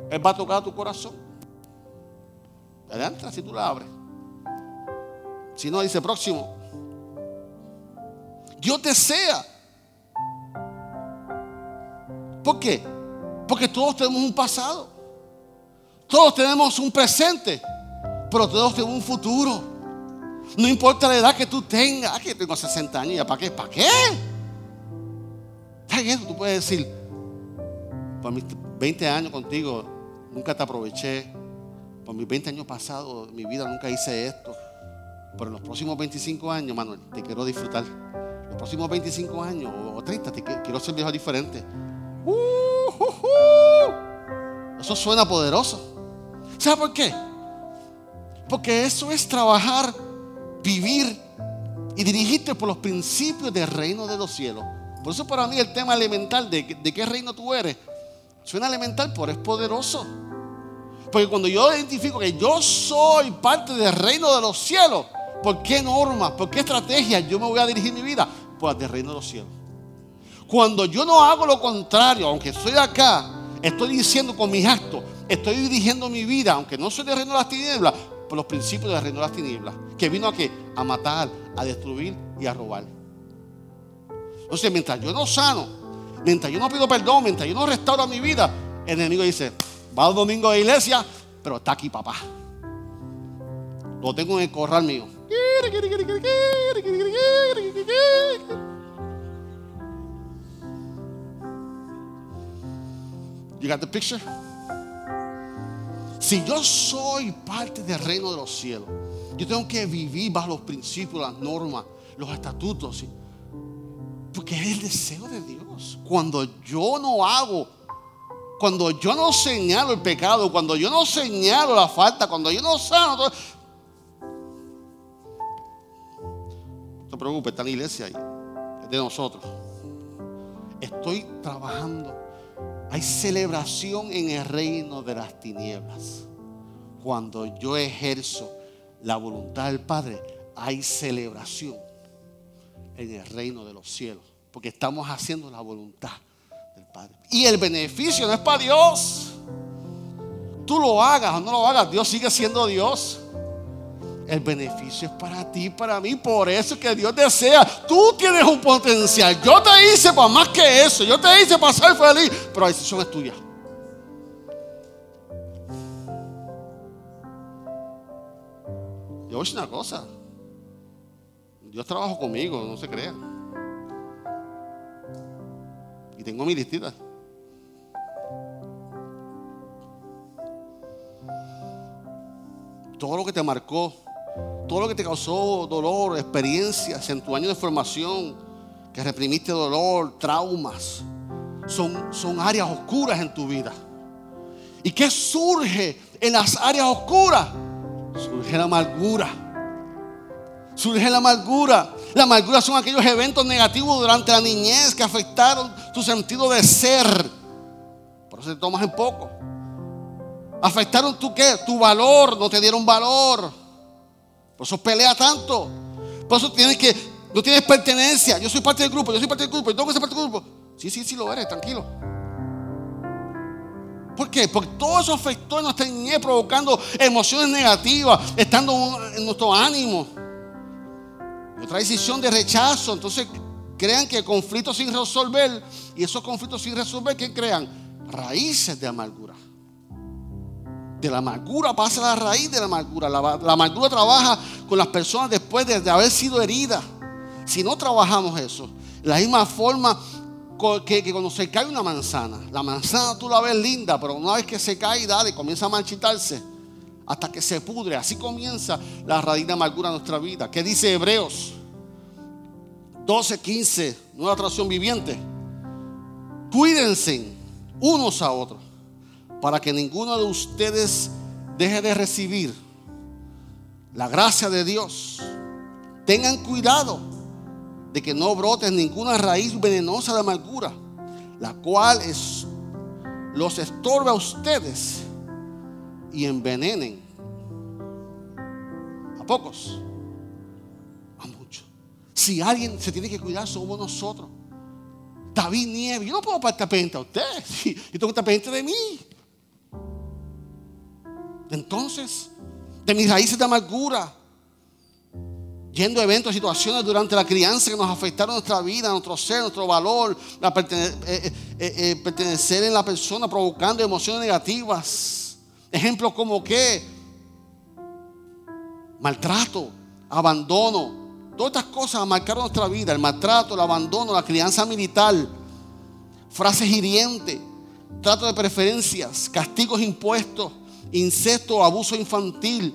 Él va a tocar tu corazón. Adelante, si tú la abres. Si no, dice próximo. Dios desea. ¿Por qué? Porque todos tenemos un pasado. Todos tenemos un presente, pero todos tenemos un futuro. No importa la edad que tú tengas. Aquí tengo 60 años. ¿Para qué? ¿Para qué? eso? Tú puedes decir, por mis 20 años contigo, nunca te aproveché. Por mis 20 años pasados, mi vida nunca hice esto. Pero en los próximos 25 años, Manuel, te quiero disfrutar. Los próximos 25 años o 30, te quiero ser viejo diferente. Uh, eso suena poderoso. ¿Sabe por qué? Porque eso es trabajar, vivir y dirigirte por los principios del reino de los cielos. Por eso para mí el tema elemental de, de qué reino tú eres suena elemental, pero es poderoso. Porque cuando yo identifico que yo soy parte del reino de los cielos, ¿por qué normas, por qué estrategias yo me voy a dirigir mi vida? Por el reino de los cielos. Cuando yo no hago lo contrario, aunque estoy acá, estoy diciendo con mis actos, estoy dirigiendo mi vida, aunque no soy del reino de las tinieblas, por los principios del reino de las tinieblas, que vino a qué? A matar, a destruir y a robar. Entonces, mientras yo no sano, mientras yo no pido perdón, mientras yo no restauro mi vida, el enemigo dice, va el domingo a la iglesia, pero está aquí papá. Lo tengo en el corral mío. You got the picture? Si yo soy parte del reino de los cielos, yo tengo que vivir bajo los principios, las normas, los estatutos. Porque es el deseo de Dios. Cuando yo no hago, cuando yo no señalo el pecado, cuando yo no señalo la falta, cuando yo no sano, no te preocupes, está en la iglesia ahí, es de nosotros. Estoy trabajando hay celebración en el reino de las tinieblas. Cuando yo ejerzo la voluntad del Padre, hay celebración en el reino de los cielos. Porque estamos haciendo la voluntad del Padre. Y el beneficio no es para Dios. Tú lo hagas o no lo hagas, Dios sigue siendo Dios. El beneficio es para ti, para mí. Por eso es que Dios desea. Tú tienes un potencial. Yo te hice para más que eso. Yo te hice para ser feliz. Pero la decisión es tuya. Yo voy a decir una cosa. Dios trabaja conmigo, no se crea. Y tengo mi listita. Todo lo que te marcó todo lo que te causó dolor, experiencias en tu año de formación, que reprimiste dolor, traumas, son, son áreas oscuras en tu vida. ¿Y qué surge en las áreas oscuras? Surge la amargura. Surge la amargura. La amargura son aquellos eventos negativos durante la niñez que afectaron tu sentido de ser. Por eso te tomas en poco. Afectaron tu qué? Tu valor, no te dieron valor. Por eso pelea tanto. Por eso tienes que, no tienes pertenencia. Yo soy parte del grupo, yo soy parte del grupo, yo tengo que ser parte del grupo. Sí, sí, sí lo eres, tranquilo. ¿Por qué? Porque todo eso afectó en nuestra niñez, provocando emociones negativas, estando en nuestro ánimo. Otra decisión de rechazo. Entonces crean que conflictos sin resolver, y esos conflictos sin resolver, ¿qué crean? Raíces de amargura. De la amargura pasa la raíz de la amargura. La, amargura trabaja con las personas después de, haber sido heridas. Si no trabajamos eso, la misma forma que, cuando se cae una manzana, la manzana tú la ves linda, pero una vez que se cae, dale, comienza a marchitarse hasta que se pudre. Así comienza la raíz de amargura en nuestra vida. ¿Qué dice Hebreos 12, 15, nueva traducción viviente? Cuídense unos a otros para que ninguno de ustedes deje de recibir la gracia de Dios. Tengan cuidado de que no brote ninguna raíz venenosa de amargura, la cual es, los estorba a ustedes y envenenen a pocos, a muchos. Si alguien se tiene que cuidar, somos nosotros. David Nieve, yo no puedo estar pendiente a usted, yo tengo que estar pendiente de mí. Entonces, de mis raíces de amargura, yendo a eventos, situaciones durante la crianza que nos afectaron nuestra vida, nuestro ser, nuestro valor, eh, eh, eh, pertenecer en la persona, provocando emociones negativas. Ejemplos como que maltrato, abandono, todas estas cosas marcaron nuestra vida, el maltrato, el abandono, la crianza militar, frases hirientes, trato de preferencias, castigos impuestos incesto abuso infantil,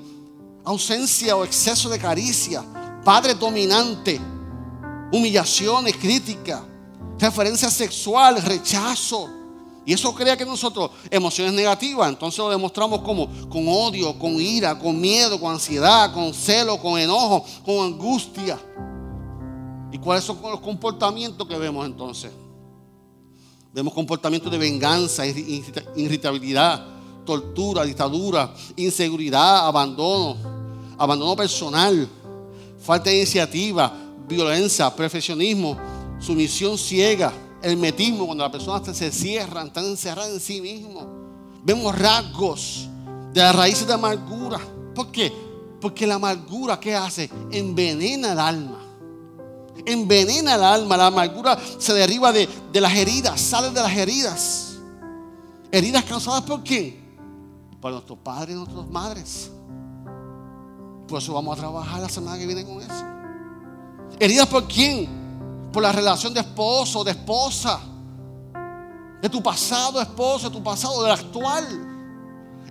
ausencia o exceso de caricia, padre dominante, humillaciones, crítica, referencia sexual, rechazo. Y eso crea que nosotros emociones negativas, entonces lo demostramos como con odio, con ira, con miedo, con ansiedad, con celo, con enojo, con angustia. ¿Y cuáles son los comportamientos que vemos entonces? Vemos comportamientos de venganza, irritabilidad, tortura, dictadura, inseguridad, abandono, abandono personal, falta de iniciativa, violencia, perfeccionismo, sumisión ciega, hermetismo, cuando la persona se cierra, está encerrada en sí mismo. Vemos rasgos de las raíces de amargura. ¿Por qué? Porque la amargura, ¿qué hace? Envenena el alma. Envenena el alma. La amargura se deriva de, de las heridas, sale de las heridas. Heridas causadas por quién? Por nuestros padres y nuestras madres. Por eso vamos a trabajar la semana que viene con eso. ¿Heridas por quién? Por la relación de esposo, de esposa. De tu pasado esposo, de tu pasado, del actual.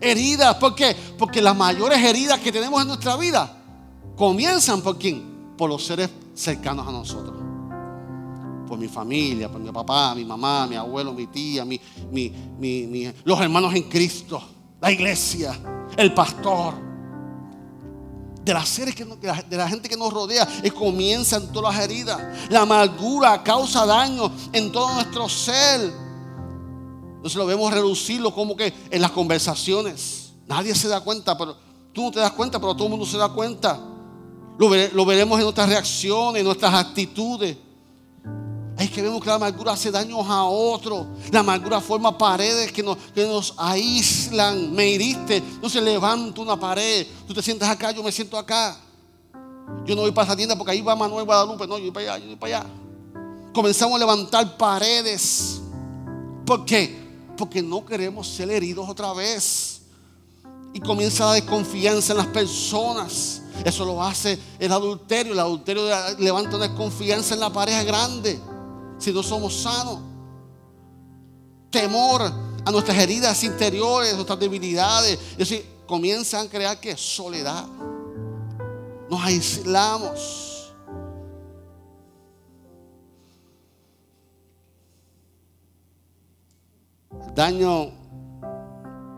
Heridas, ¿por qué? Porque las mayores heridas que tenemos en nuestra vida comienzan por quién? Por los seres cercanos a nosotros. Por mi familia, por mi papá, mi mamá, mi abuelo, mi tía, mi, los hermanos en Cristo, la iglesia, el pastor de las que de la gente que nos rodea y comienzan todas las heridas. La amargura causa daño en todo nuestro ser. Entonces lo vemos reducirlo como que en las conversaciones. Nadie se da cuenta, pero tú no te das cuenta, pero todo el mundo se da cuenta. Lo veremos en nuestras reacciones, en nuestras actitudes. Es que vemos que la amargura hace daños a otros. La amargura forma paredes que nos, que nos aíslan. Me hiriste. No se levanta una pared. Tú te sientas acá, yo me siento acá. Yo no voy para esa tienda porque ahí va Manuel Guadalupe. No, yo voy para allá, yo voy para allá. Comenzamos a levantar paredes. ¿Por qué? Porque no queremos ser heridos otra vez. Y comienza la desconfianza en las personas. Eso lo hace el adulterio. El adulterio levanta una desconfianza en la pareja grande si no somos sanos. Temor a nuestras heridas interiores, nuestras debilidades. Es decir, comienzan a crear que soledad. Nos aislamos. El daño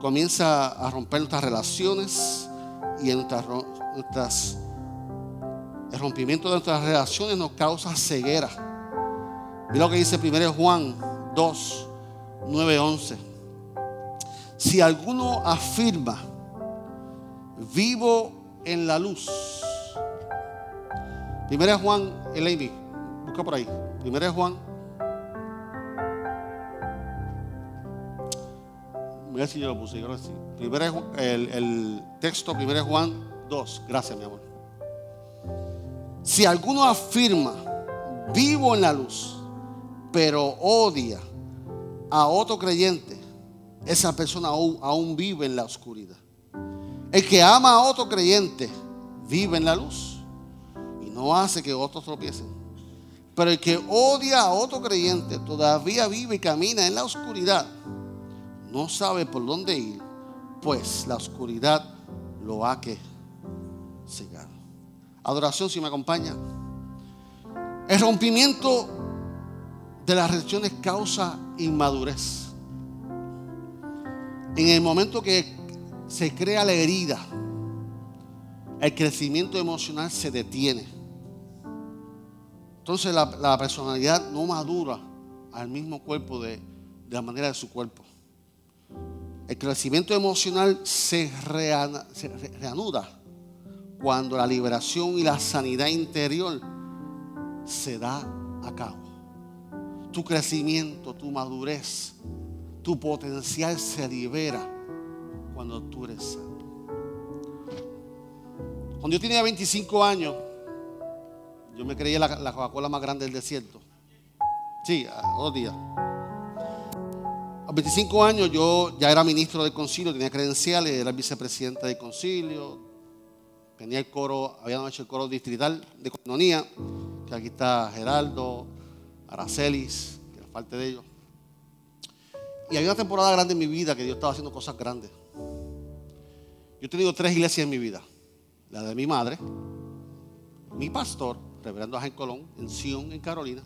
comienza a romper nuestras relaciones y en nuestras, el rompimiento de nuestras relaciones nos causa ceguera. Mira lo que dice 1 Juan 2, 9, 11. Si alguno afirma, vivo en la luz. 1 Juan, el busca por ahí. 1 Juan. Mira si yo lo puse, ahora sí. el, el texto, 1 Juan 2. Gracias, mi amor. Si alguno afirma, vivo en la luz pero odia a otro creyente, esa persona aún, vive en la oscuridad. El que ama a otro creyente vive en la luz y no hace que otros tropiecen. Pero el que odia a otro creyente todavía vive y camina en la oscuridad. No sabe por dónde ir, pues la oscuridad lo ha que cegar. Adoración, si me acompaña. El rompimiento de las reacciones causa inmadurez. En el momento que se crea la herida, el crecimiento emocional se detiene. Entonces la, personalidad no madura al mismo cuerpo de, de, la manera de su cuerpo. El crecimiento emocional se, se reanuda cuando la liberación y la sanidad interior se da a cabo tu crecimiento, tu madurez, tu potencial se libera cuando tú eres santo. Cuando yo tenía 25 años, yo me creía la, la Coca-Cola más grande del desierto. Sí, a dos. A 25 años yo ya era ministro del concilio, tenía credenciales, era vicepresidente del concilio, tenía el coro, había hecho el coro distrital de comunidad, que aquí está Geraldo, Aracelis, que era parte de ellos. Y hay una temporada grande en mi vida que Dios estaba haciendo cosas grandes. Yo he tenido tres iglesias en mi vida. La de mi madre, mi pastor, reverendo Ángel Colón, en Sion, en Carolina,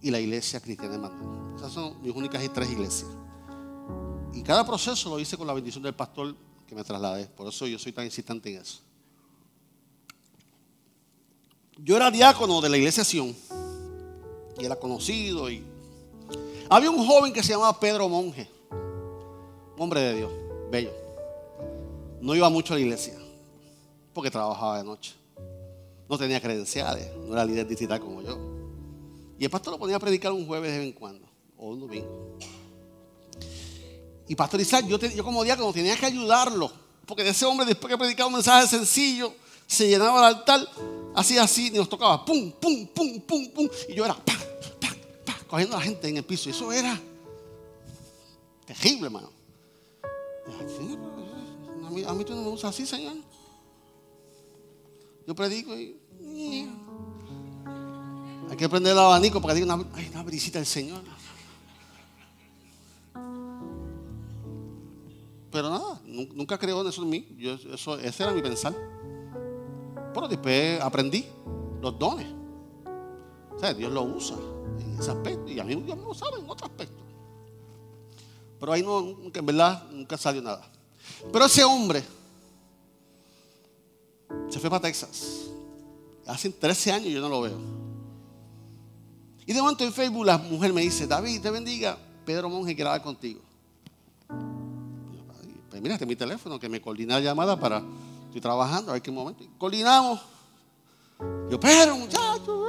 y la iglesia cristiana de Mandel. Esas son mis únicas tres iglesias. Y cada proceso lo hice con la bendición del pastor que me trasladé. Por eso yo soy tan insistente en eso. Yo era diácono de la iglesia Sion y era conocido. Y... Había un joven que se llamaba Pedro Monje, hombre de Dios, bello. No iba mucho a la iglesia porque trabajaba de noche. No tenía credenciales, no era líder digital como yo. Y el pastor lo ponía a predicar un jueves de vez en cuando, o un domingo. Y pastor Isaac, yo, yo como diácono tenía que ayudarlo, porque ese hombre después que predicaba un mensaje sencillo, se llenaba el altar, hacía así, y nos tocaba, pum, pum, pum, pum, pum, y yo era, pa, pa, pa, cogiendo a la gente en el piso. Y eso era terrible, hermano. A mí, a mí tú no me usas así, Señor. Yo predico y... Hay que prender el abanico para que diga una, brisita del Señor. Pero nada, nunca creo en eso en mí. Eso, ese era mi pensar. Pero después aprendí los dones. O sea, Dios lo usa en ese aspecto. Y a mí Dios me lo sabe en otro aspecto. Pero ahí no, en verdad, nunca salió nada. Pero ese hombre se fue para Texas. Hace 13 años yo no lo veo. Y de momento en Facebook la mujer me dice, David, te bendiga, Pedro Monge quiere hablar contigo. Pues mira, este es mi teléfono, que me coordina la llamada para. Estoy trabajando, a ver qué momento. Coordinamos. Yo, pero muchacho.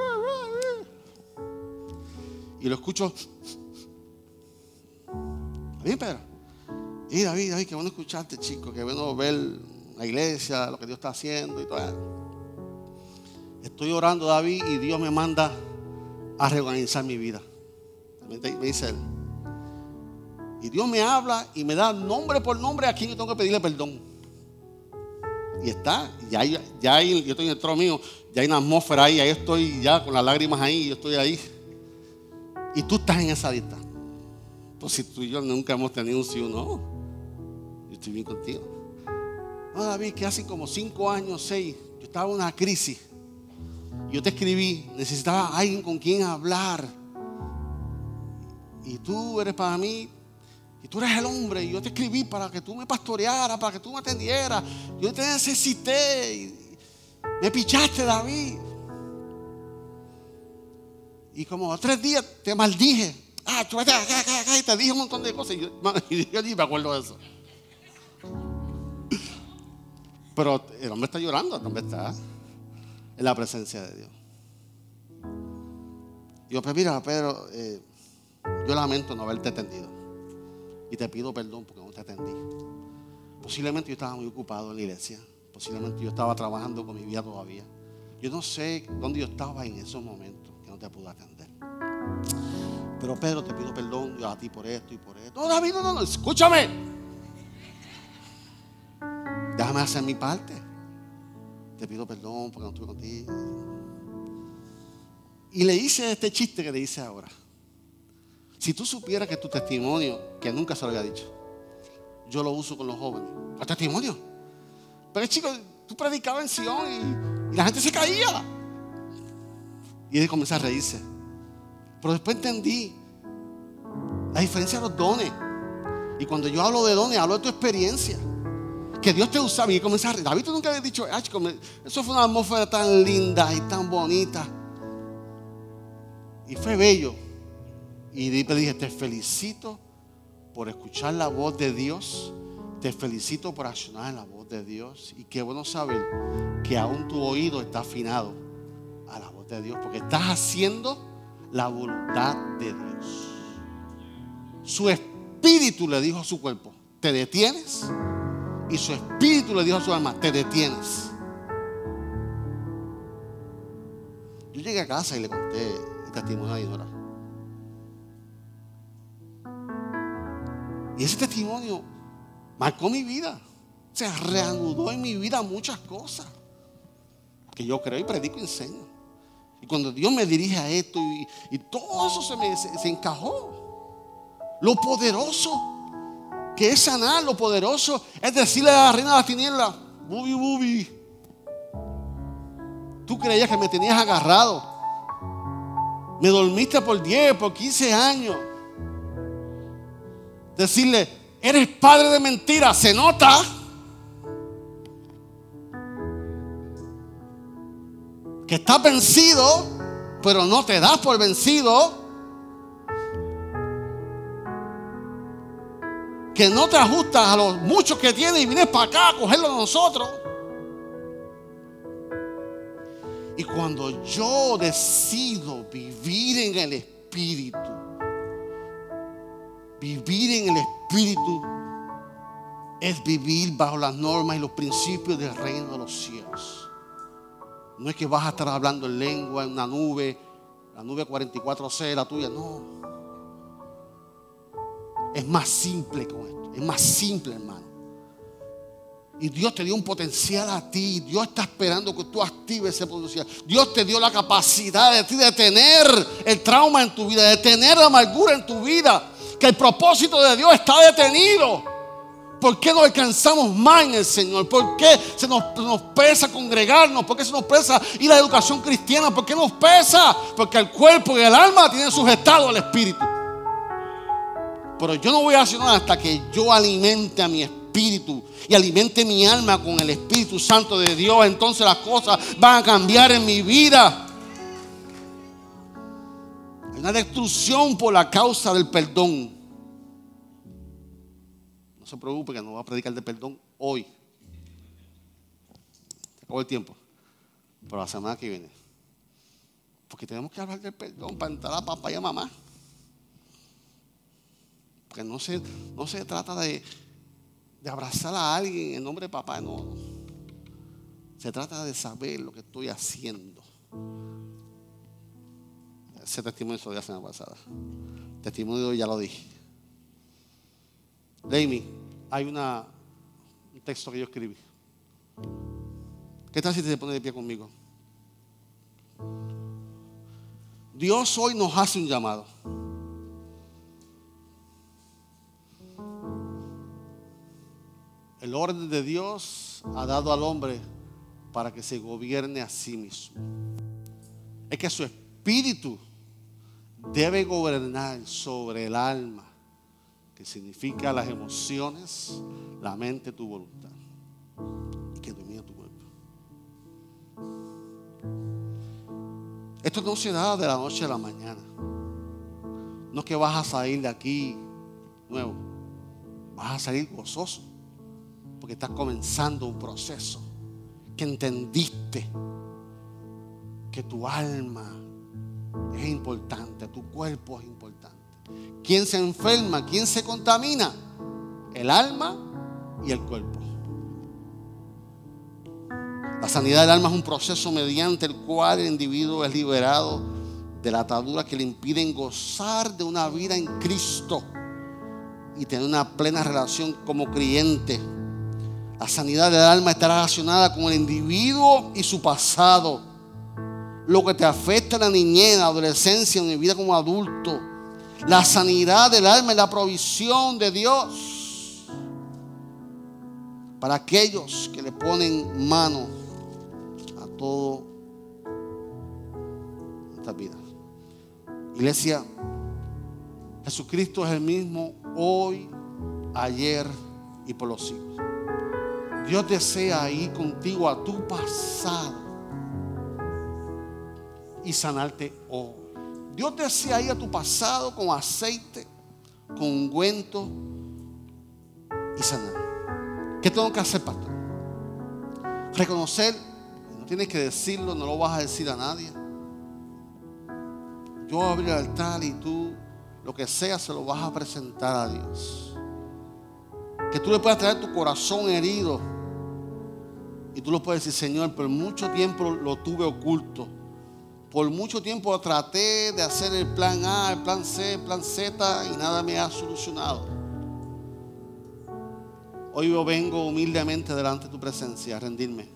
Y lo escucho. Bien, Pedro. Y David, David, qué bueno escucharte, chico. Qué bueno ver la iglesia, lo que Dios está haciendo y todo Estoy orando, David, y Dios me manda a reorganizar mi vida. Me dice él. Y Dios me habla y me da nombre por nombre a quien tengo que pedirle perdón. Y está, ya, hay, ya hay, yo estoy en el trono mío, ya hay una atmósfera ahí, ahí estoy ya con las lágrimas ahí, yo estoy ahí. Y tú estás en esa lista. Pues si tú y yo nunca hemos tenido un sí o no, yo estoy bien contigo. No, David, que hace como cinco años, seis, yo estaba en una crisis. Yo te escribí, necesitaba alguien con quien hablar. Y tú eres para mí y tú eres el hombre y yo te escribí para que tú me pastorearas, para que tú me atendieras. Yo te necesité. Y me pichaste, David. Y como tres días te maldije. Ah, tú acá, acá, acá, y te dije un montón de cosas. Y yo, ni me acuerdo de eso. Pero el hombre está llorando, el hombre está en la presencia de Dios. Y yo, pues mira, Pedro, eh, yo lamento no haberte atendido. Y te pido perdón porque no te atendí. Posiblemente yo estaba muy ocupado en la iglesia. Posiblemente yo estaba trabajando con mi vida todavía. Yo no sé dónde yo estaba en esos momentos que no te pude atender. Pero Pedro, te pido perdón a ti por esto y por esto. No, David, no, no, no, escúchame. Déjame hacer mi parte. Te pido perdón porque no estuve contigo. Y le hice este chiste que le hice ahora. Si tú supieras que tu testimonio, que nunca se lo había dicho, yo lo uso con los jóvenes. El testimonio. Pero chico, tú predicabas en Sion y, la gente se caía. Y él comenzó a reírse. Pero después entendí la diferencia de los dones. Y cuando yo hablo de dones, hablo de tu experiencia. Que Dios te usaba y comenzó a reír. David, tú nunca habías dicho, eso fue una atmósfera tan linda y tan bonita. Y fue bello. Y le dije, te felicito por escuchar la voz de Dios. Te felicito por accionar en la voz de Dios. Y qué bueno saber que aún tu oído está afinado a la voz de Dios. Porque estás haciendo la voluntad de Dios. Su espíritu le dijo a su cuerpo, te detienes. Y su espíritu le dijo a su alma, te detienes. Yo llegué a casa y le conté el testimonio a Dinora. Y ese testimonio marcó mi vida. Se reanudó en mi vida muchas cosas. Que yo creo y predico y enseño. Y cuando Dios me dirige a esto y, todo eso se me se, encajó. Lo poderoso que es sanar, lo poderoso es decirle a la reina de las tinieblas, bubi, bubi. Tú creías que me tenías agarrado. Me dormiste por 10, por 15 años decirle, eres padre de mentira, se nota. Que está vencido. pero no te das por vencido. Que no te ajustas a los muchos que tienes y vienes para acá a cogerlo de nosotros. Y cuando yo decido vivir en el Espíritu, vivir en el Espíritu es vivir bajo las normas y los principios del reino de los cielos. No es que vas a estar hablando en lengua, en una nube, la nube 44C, la tuya, no. Es más simple con esto, es más simple, hermano. Y Dios te dio un potencial a ti. Dios está esperando que tú actives ese potencial. Dios te dio la capacidad de ti de tener el trauma en tu vida, de tener la amargura en tu vida. Que el propósito de Dios está detenido. ¿Por qué no alcanzamos más en el Señor? ¿Por qué se nos, pesa congregarnos? ¿Por qué se nos pesa ir a la educación cristiana? ¿Por qué nos pesa? Porque el cuerpo y el alma tienen sujetado al Espíritu. Pero yo no voy a hacer nada hasta que yo alimente a mi espíritu espíritu y alimente mi alma con el Espíritu Santo de Dios, entonces las cosas van a cambiar en mi vida. Hay una destrucción por la causa del perdón. Se preocupe que no voy a predicar de perdón hoy. Se acabó el tiempo. Pero la semana que viene. Porque tenemos que hablar del perdón para entrar a papá y a mamá. Porque no se, no se trata de, de abrazar a alguien en nombre de papá, no. Se trata de saber lo que estoy haciendo. Ese testimonio se lo di la semana pasada. Testimonio ya lo dije. Damie, hay un texto que yo escribí. ¿Qué tal si te pone de pie conmigo? Dios hoy nos hace un llamado. El orden de Dios ha dado al hombre para que se gobierne a sí mismo. Es que su espíritu debe gobernar sobre el alma, significa las emociones, la mente, tu voluntad, y que domina tu cuerpo. Esto no se da de la noche a la mañana. No es que vas a salir de aquí nuevo, vas a salir gozoso porque estás comenzando un proceso que entendiste que tu alma es importante, tu cuerpo es importante. ¿Quién se enferma? ¿Quién se contamina? El alma y el cuerpo. La sanidad del alma es un proceso mediante el cual el individuo es liberado de la atadura que le impiden gozar de una vida en Cristo y tener una plena relación como creyente la sanidad del alma está relacionada con el individuo y su pasado. Lo que te afecta en la niñez, la adolescencia, en mi vida como adulto. La sanidad del alma es la provisión de Dios para aquellos que le ponen mano a todo esta vida. Iglesia, Jesucristo es el mismo hoy, ayer y por los siglos. Dios desea ir contigo a tu pasado y sanarte hoy. Dios desea ir a tu pasado con aceite, con ungüento y sanar. ¿Qué tengo que hacer, pastor? Reconocer, no tienes que decirlo, no lo vas a decir a nadie. Yo voy a abrir el altar y tú, lo que sea, se lo vas a presentar a Dios. Que tú le puedas traer tu corazón herido. Y tú lo puedes decir, Señor, por mucho tiempo lo tuve oculto. Por mucho tiempo traté de hacer el plan A, el plan C, el plan Z y nada me ha solucionado. Hoy yo vengo humildemente delante de tu presencia a rendirme.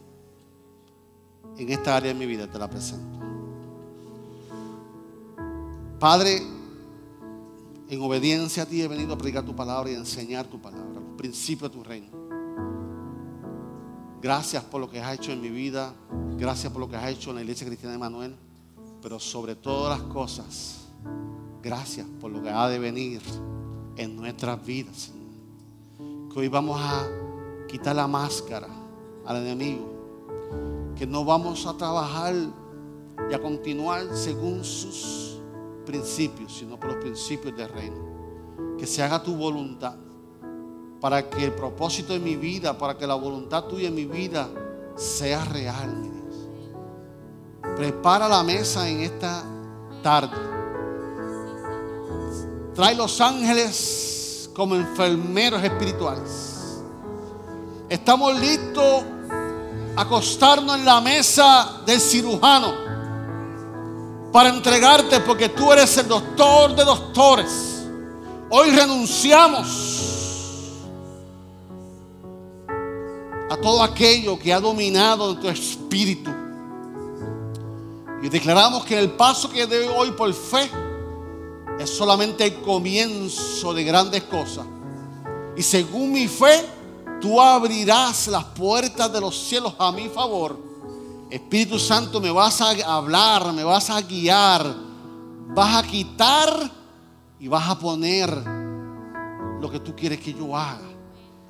En esta área de mi vida te la presento. Padre, en obediencia a ti he venido a predicar tu palabra y a enseñar tu palabra, los principios de tu reino. Gracias por lo que has hecho en mi vida, gracias por lo que has hecho en la iglesia cristiana de Manuel, pero sobre todas las cosas, gracias por lo que ha de venir en nuestras vidas. Que hoy vamos a quitar la máscara al enemigo, que no vamos a trabajar y a continuar según sus principios, sino por los principios del reino. Que se haga tu voluntad para que el propósito de mi vida, para que la voluntad tuya en mi vida sea real. Prepara la mesa en esta tarde. Trae los ángeles como enfermeros espirituales. Estamos listos a acostarnos en la mesa del cirujano para entregarte porque tú eres el doctor de doctores. Hoy renunciamos a todo aquello que ha dominado tu espíritu. Y declaramos que el paso que doy hoy por fe es solamente el comienzo de grandes cosas. Y según mi fe, tú abrirás las puertas de los cielos a mi favor. Espíritu Santo, me vas a hablar, me vas a guiar, vas a quitar y vas a poner lo que tú quieres que yo haga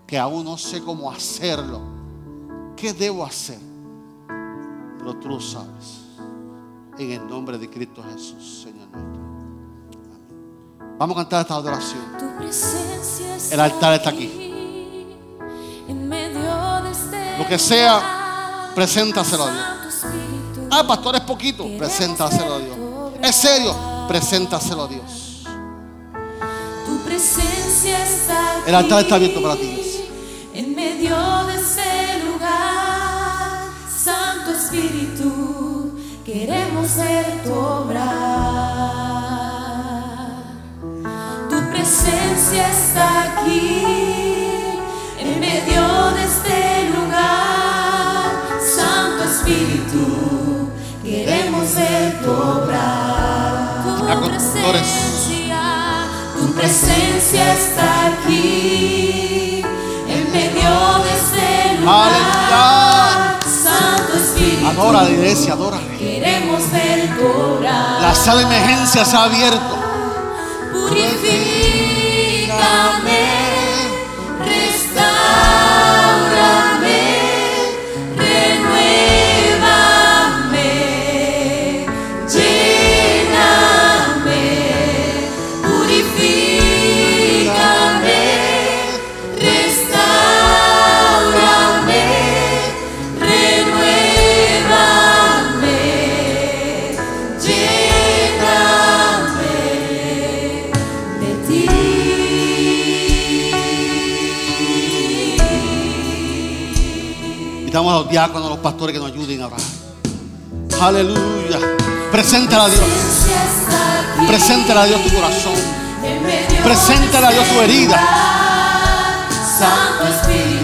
que aún no sé cómo hacerlo. ¿Qué debo hacer? Pero tú lo sabes. En el nombre de Cristo Jesús, Señor nuestro. Vamos a cantar esta adoración. El altar está aquí. Lo que sea, preséntaselo a Dios. Ah, pastor, es poquito. Preséntaselo a Dios. Es serio, preséntaselo a Dios. Tu presencia está El altar está abierto para ti. En medio de queremos ver tu obra. Tu presencia está aquí, en medio de este lugar, Santo Espíritu, queremos ver tu obra. Tu presencia, tu presencia está aquí, en medio de este lugar. Santo Espíritu. Adora iglesia, adora. La sala de emergencia se ha abierto. Los los pastores que nos ayuden a orar. Aleluya. Preséntale a Dios. Preséntale a Dios tu corazón. Preséntale a Dios tu herida. Santo Espíritu,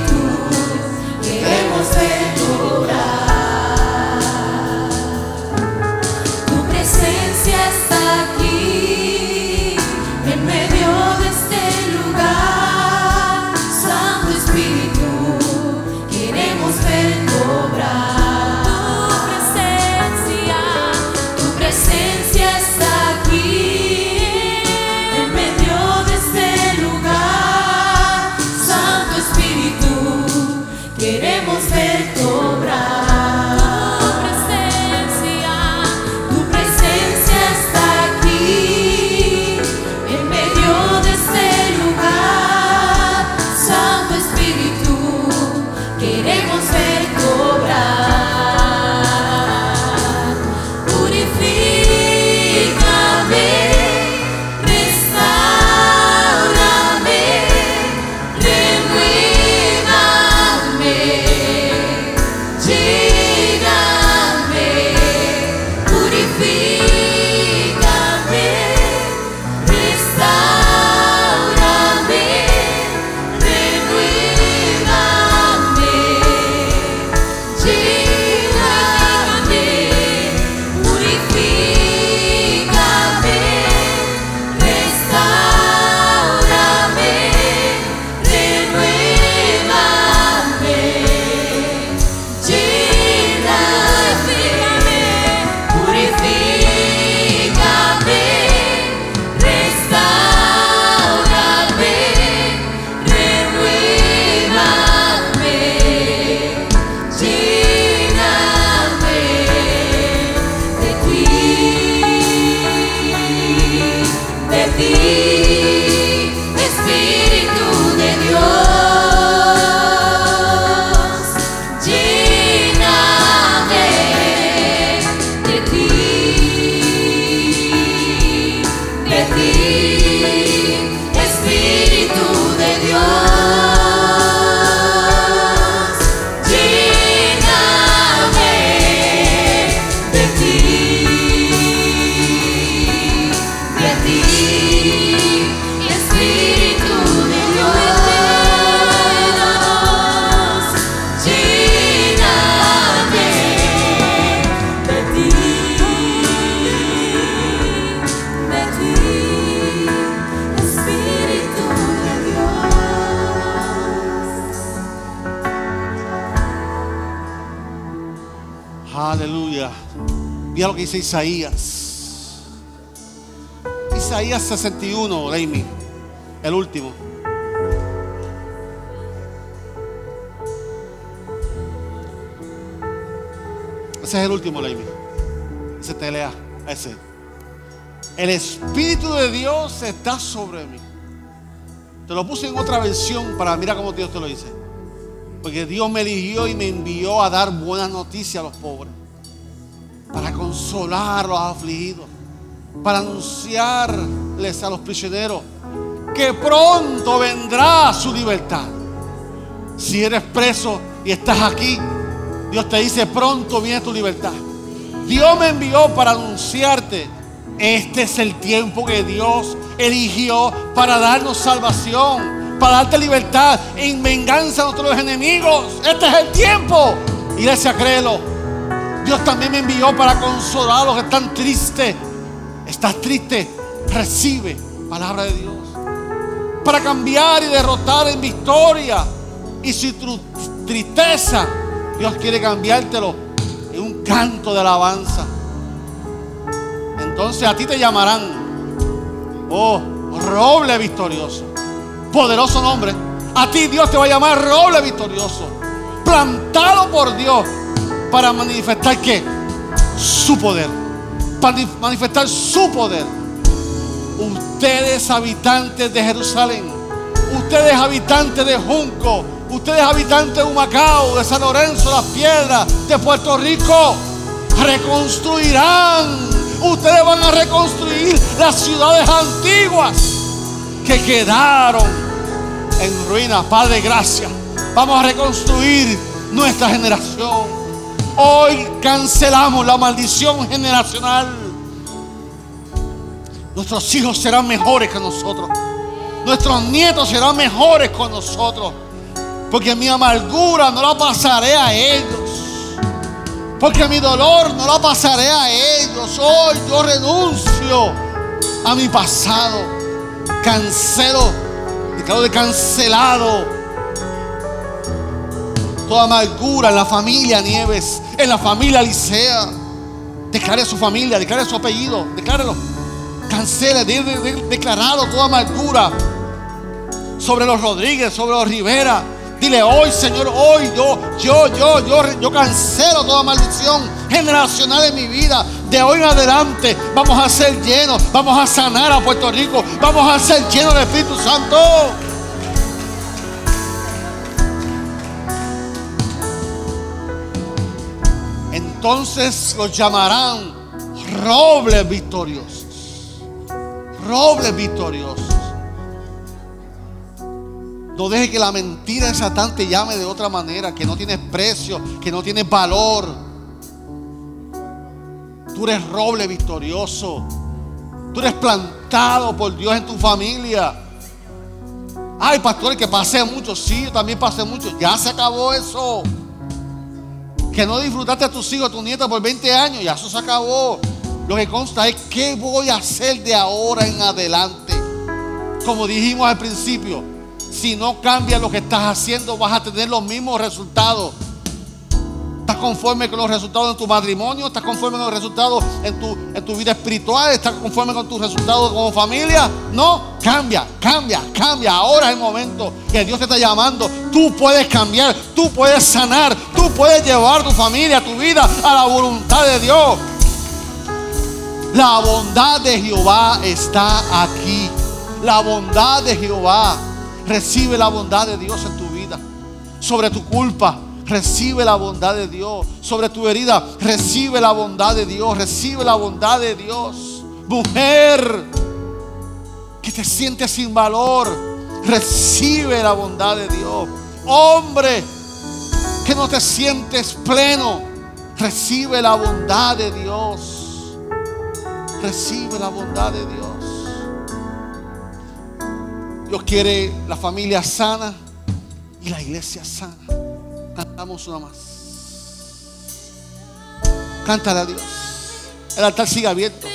Isaías. Isaías 61, Leimi. El último. Ese es el último, Leimi. Ese te lea. Ese. El Espíritu de Dios está sobre mí. Te lo puse en otra versión para mirar cómo Dios te lo dice. Porque Dios me eligió y me envió a dar buenas noticias a los pobres. Consolar a los afligidos. Para anunciarles a los prisioneros que pronto vendrá su libertad. Si eres preso y estás aquí, Dios te dice, pronto viene tu libertad. Dios me envió para anunciarte, este es el tiempo que Dios eligió para darnos salvación, para darte libertad en venganza a nuestros enemigos. Este es el tiempo. Iglesia, créelo. Dios también me envió para consolar a los que están tristes. Estás triste, recibe palabra de Dios. Para cambiar y derrotar en victoria. Y si tu tristeza, Dios quiere cambiártelo en un canto de alabanza. Entonces a ti te llamarán, oh, roble victorioso. Poderoso nombre. A ti Dios te va a llamar roble victorioso. Plantado por Dios para manifestar qué? Su poder. Para manifestar su poder. Ustedes habitantes de Jerusalén. Ustedes habitantes de Junco. Ustedes habitantes de Humacao, de San Lorenzo, Las Piedras, de Puerto Rico. Reconstruirán. Ustedes van a reconstruir las ciudades antiguas que quedaron en ruinas. Padre, gracias. Vamos a reconstruir nuestra generación. Hoy cancelamos la maldición generacional. Nuestros hijos serán mejores que nosotros. Nuestros nietos serán mejores con nosotros. Porque mi amargura no la pasaré a ellos. Porque mi dolor no la pasaré a ellos. Hoy yo renuncio a mi pasado. Cancelo. Declaro de cancelado. Toda amargura en la familia Nieves. En la familia Licea. Declare su familia. Declare su apellido. Declárelo. Cancele. De, de, de, declarado toda amargura. Sobre los Rodríguez. Sobre los Rivera. Dile hoy, Señor, hoy yo, yo, yo, yo, yo cancelo toda maldición generacional en mi vida. De hoy en adelante vamos a ser llenos, vamos a sanar a Puerto Rico, vamos a ser llenos del Espíritu Santo. Entonces los llamarán robles victoriosos. Robles victoriosos. No deje que la mentira de Satán te llame de otra manera, que no tienes precio, que no tienes valor. Tú eres roble victorioso. Tú eres plantado por Dios en tu familia. Ay, pastor, que pasé mucho. Sí, yo también pasé mucho. Ya se acabó eso. Que no disfrutaste a tus hijos, a tus nietas por 20 años. Ya eso se acabó. Lo que consta es qué voy a hacer de ahora en adelante. Como dijimos al principio, si no cambias lo que estás haciendo, vas a tener los mismos resultados. ¿Estás conforme con los resultados en tu matrimonio? ¿Estás conforme con los resultados en tu, en tu vida espiritual? ¿Estás conforme con tus resultados como familia? No, cambia, cambia, cambia. Ahora es el momento que Dios te está llamando. Tú puedes cambiar, tú puedes sanar, tú puedes llevar tu familia, tu vida a la voluntad de Dios. La bondad de Jehová está aquí. La bondad de Jehová. Recibe la bondad de Dios en tu vida. Sobre tu culpa, recibe la bondad de Dios. Sobre tu herida, recibe la bondad de Dios. Recibe la bondad de Dios. Mujer que te sientes sin valor, recibe la bondad de Dios. Hombre que no te sientes pleno, recibe la bondad de Dios. Recibe la bondad de Dios. Dios quiere la familia sana y la iglesia sana. Cantamos una más. Cántale a Dios. El altar sigue abierto.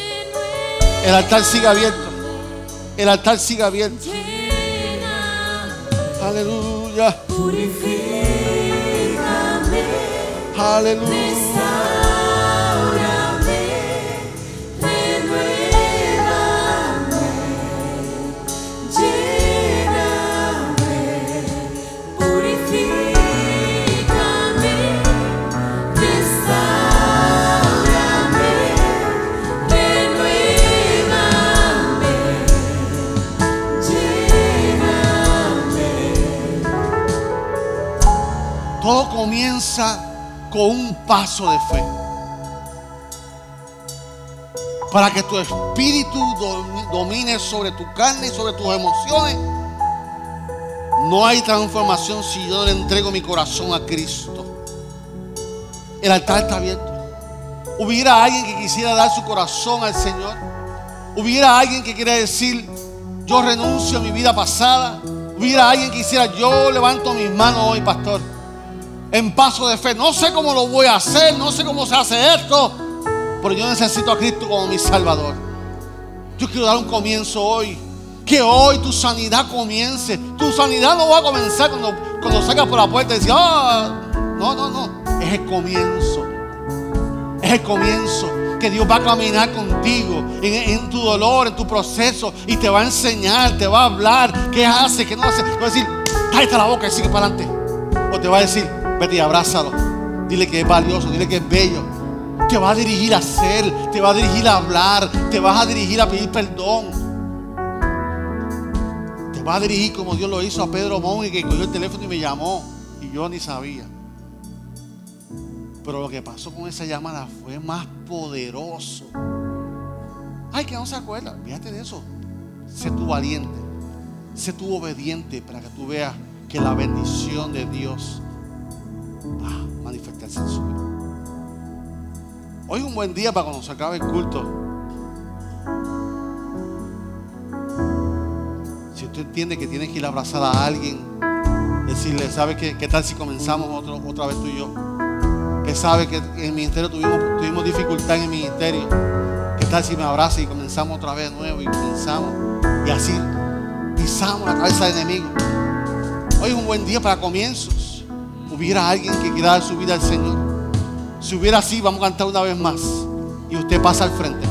El altar sigue abierto. El altar sigue abierto. Aleluya. Purifícame Aleluya. Comienza con un paso de fe. Para que tu espíritu dom- domine sobre tu carne y sobre tus emociones. No hay transformación si yo no le entrego mi corazón a Cristo. El altar está abierto. Hubiera alguien que quisiera dar su corazón al Señor. Hubiera alguien que quiera decir, yo renuncio a mi vida pasada. Hubiera alguien que quisiera, yo levanto mis manos hoy, pastor. En paso de fe. No sé cómo lo voy a hacer, no sé cómo se hace esto. Pero yo necesito a Cristo como mi Salvador. Yo quiero dar un comienzo hoy. Que hoy tu sanidad comience. Tu sanidad no va a comenzar cuando, cuando salgas por la puerta y dices, ah, no, no, no. Es el comienzo. Es el comienzo. Que Dios va a caminar contigo en, en tu dolor, en tu proceso. Y te va a enseñar, te va a hablar. ¿Qué hace? ¿Qué no hace? Te va a decir, cállate la boca y sigue para adelante. O te va a decir, vete y abrázalo. Dile que es valioso, dile que es bello. Te va a dirigir a hacer, te va a dirigir a hablar, te vas a dirigir a pedir perdón. Te va a dirigir como Dios lo hizo a Pedro Mon que cogió el teléfono y me llamó. Y yo ni sabía. Pero lo que pasó con esa llamada fue más poderoso. Ay, que no se acuerda. Fíjate de eso. Sé tú valiente. Sé tú obediente para que tú veas que la bendición de Dios a manifestarse en su vida. Hoy es un buen día para cuando se acabe el culto. Si usted entiende que tiene que ir a abrazar a alguien, decirle, ¿sabe qué, qué tal si comenzamos otro- otra vez tú y yo? Que sabe que en el ministerio tuvimos, tuvimos dificultad en el ministerio. ¿Qué tal si me abraza y comenzamos otra vez de nuevo y comenzamos? Y así pisamos la cabeza del enemigo. Hoy es un buen día para comienzos. Hubiera alguien que quiera dar su vida al Señor. Si hubiera así, vamos a cantar una vez más. Y usted pasa al frente.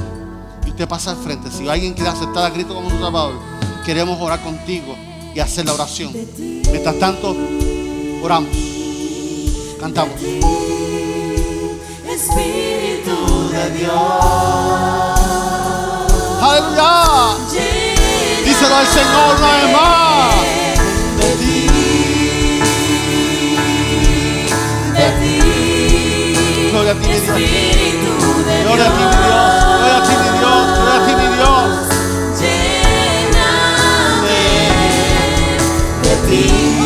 Y usted pasa al frente. Si alguien quiere aceptar a Cristo como su Salvador, queremos orar contigo y hacer la oración. Mientras tanto, oramos. Cantamos. Espíritu de Dios, Aleluya. Díselo al Señor una vez más. Gloria a ti, mi Dios. Gloria a ti, mi Dios. Gloria a ti, mi Dios. Gloria a ti, mi Dios. lléname de ti,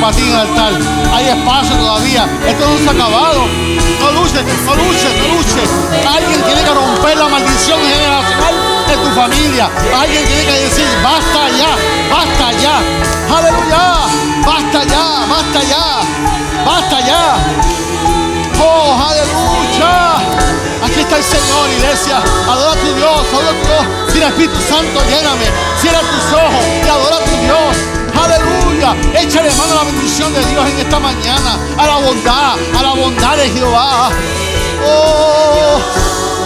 para ti en el altar. Hay espacio todavía. Esto no se ha acabado. No luches, no luches, no luches. Alguien tiene que romper la maldición generacional de tu familia. Alguien tiene que decir, basta ya, basta ya. Aleluya. Basta ya, basta ya. Basta ya. Oh, aleluya. Aquí está el Señor, iglesia. Adora a tu Dios, adora a tu Dios. Dile, Espíritu Santo, lléname. Cierra tus ojos y adora a tu Dios. Aleluya. Échale mano a la bendición de Dios en esta mañana. A la bondad, a la bondad de Jehová. Oh.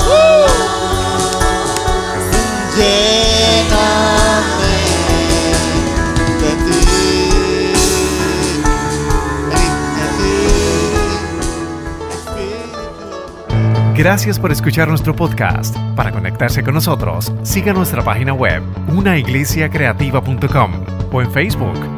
uh. Lléname de ti. Gracias por escuchar nuestro podcast. Para conectarse con nosotros, siga nuestra página web, unaiglesiacreativa.com o en Facebook,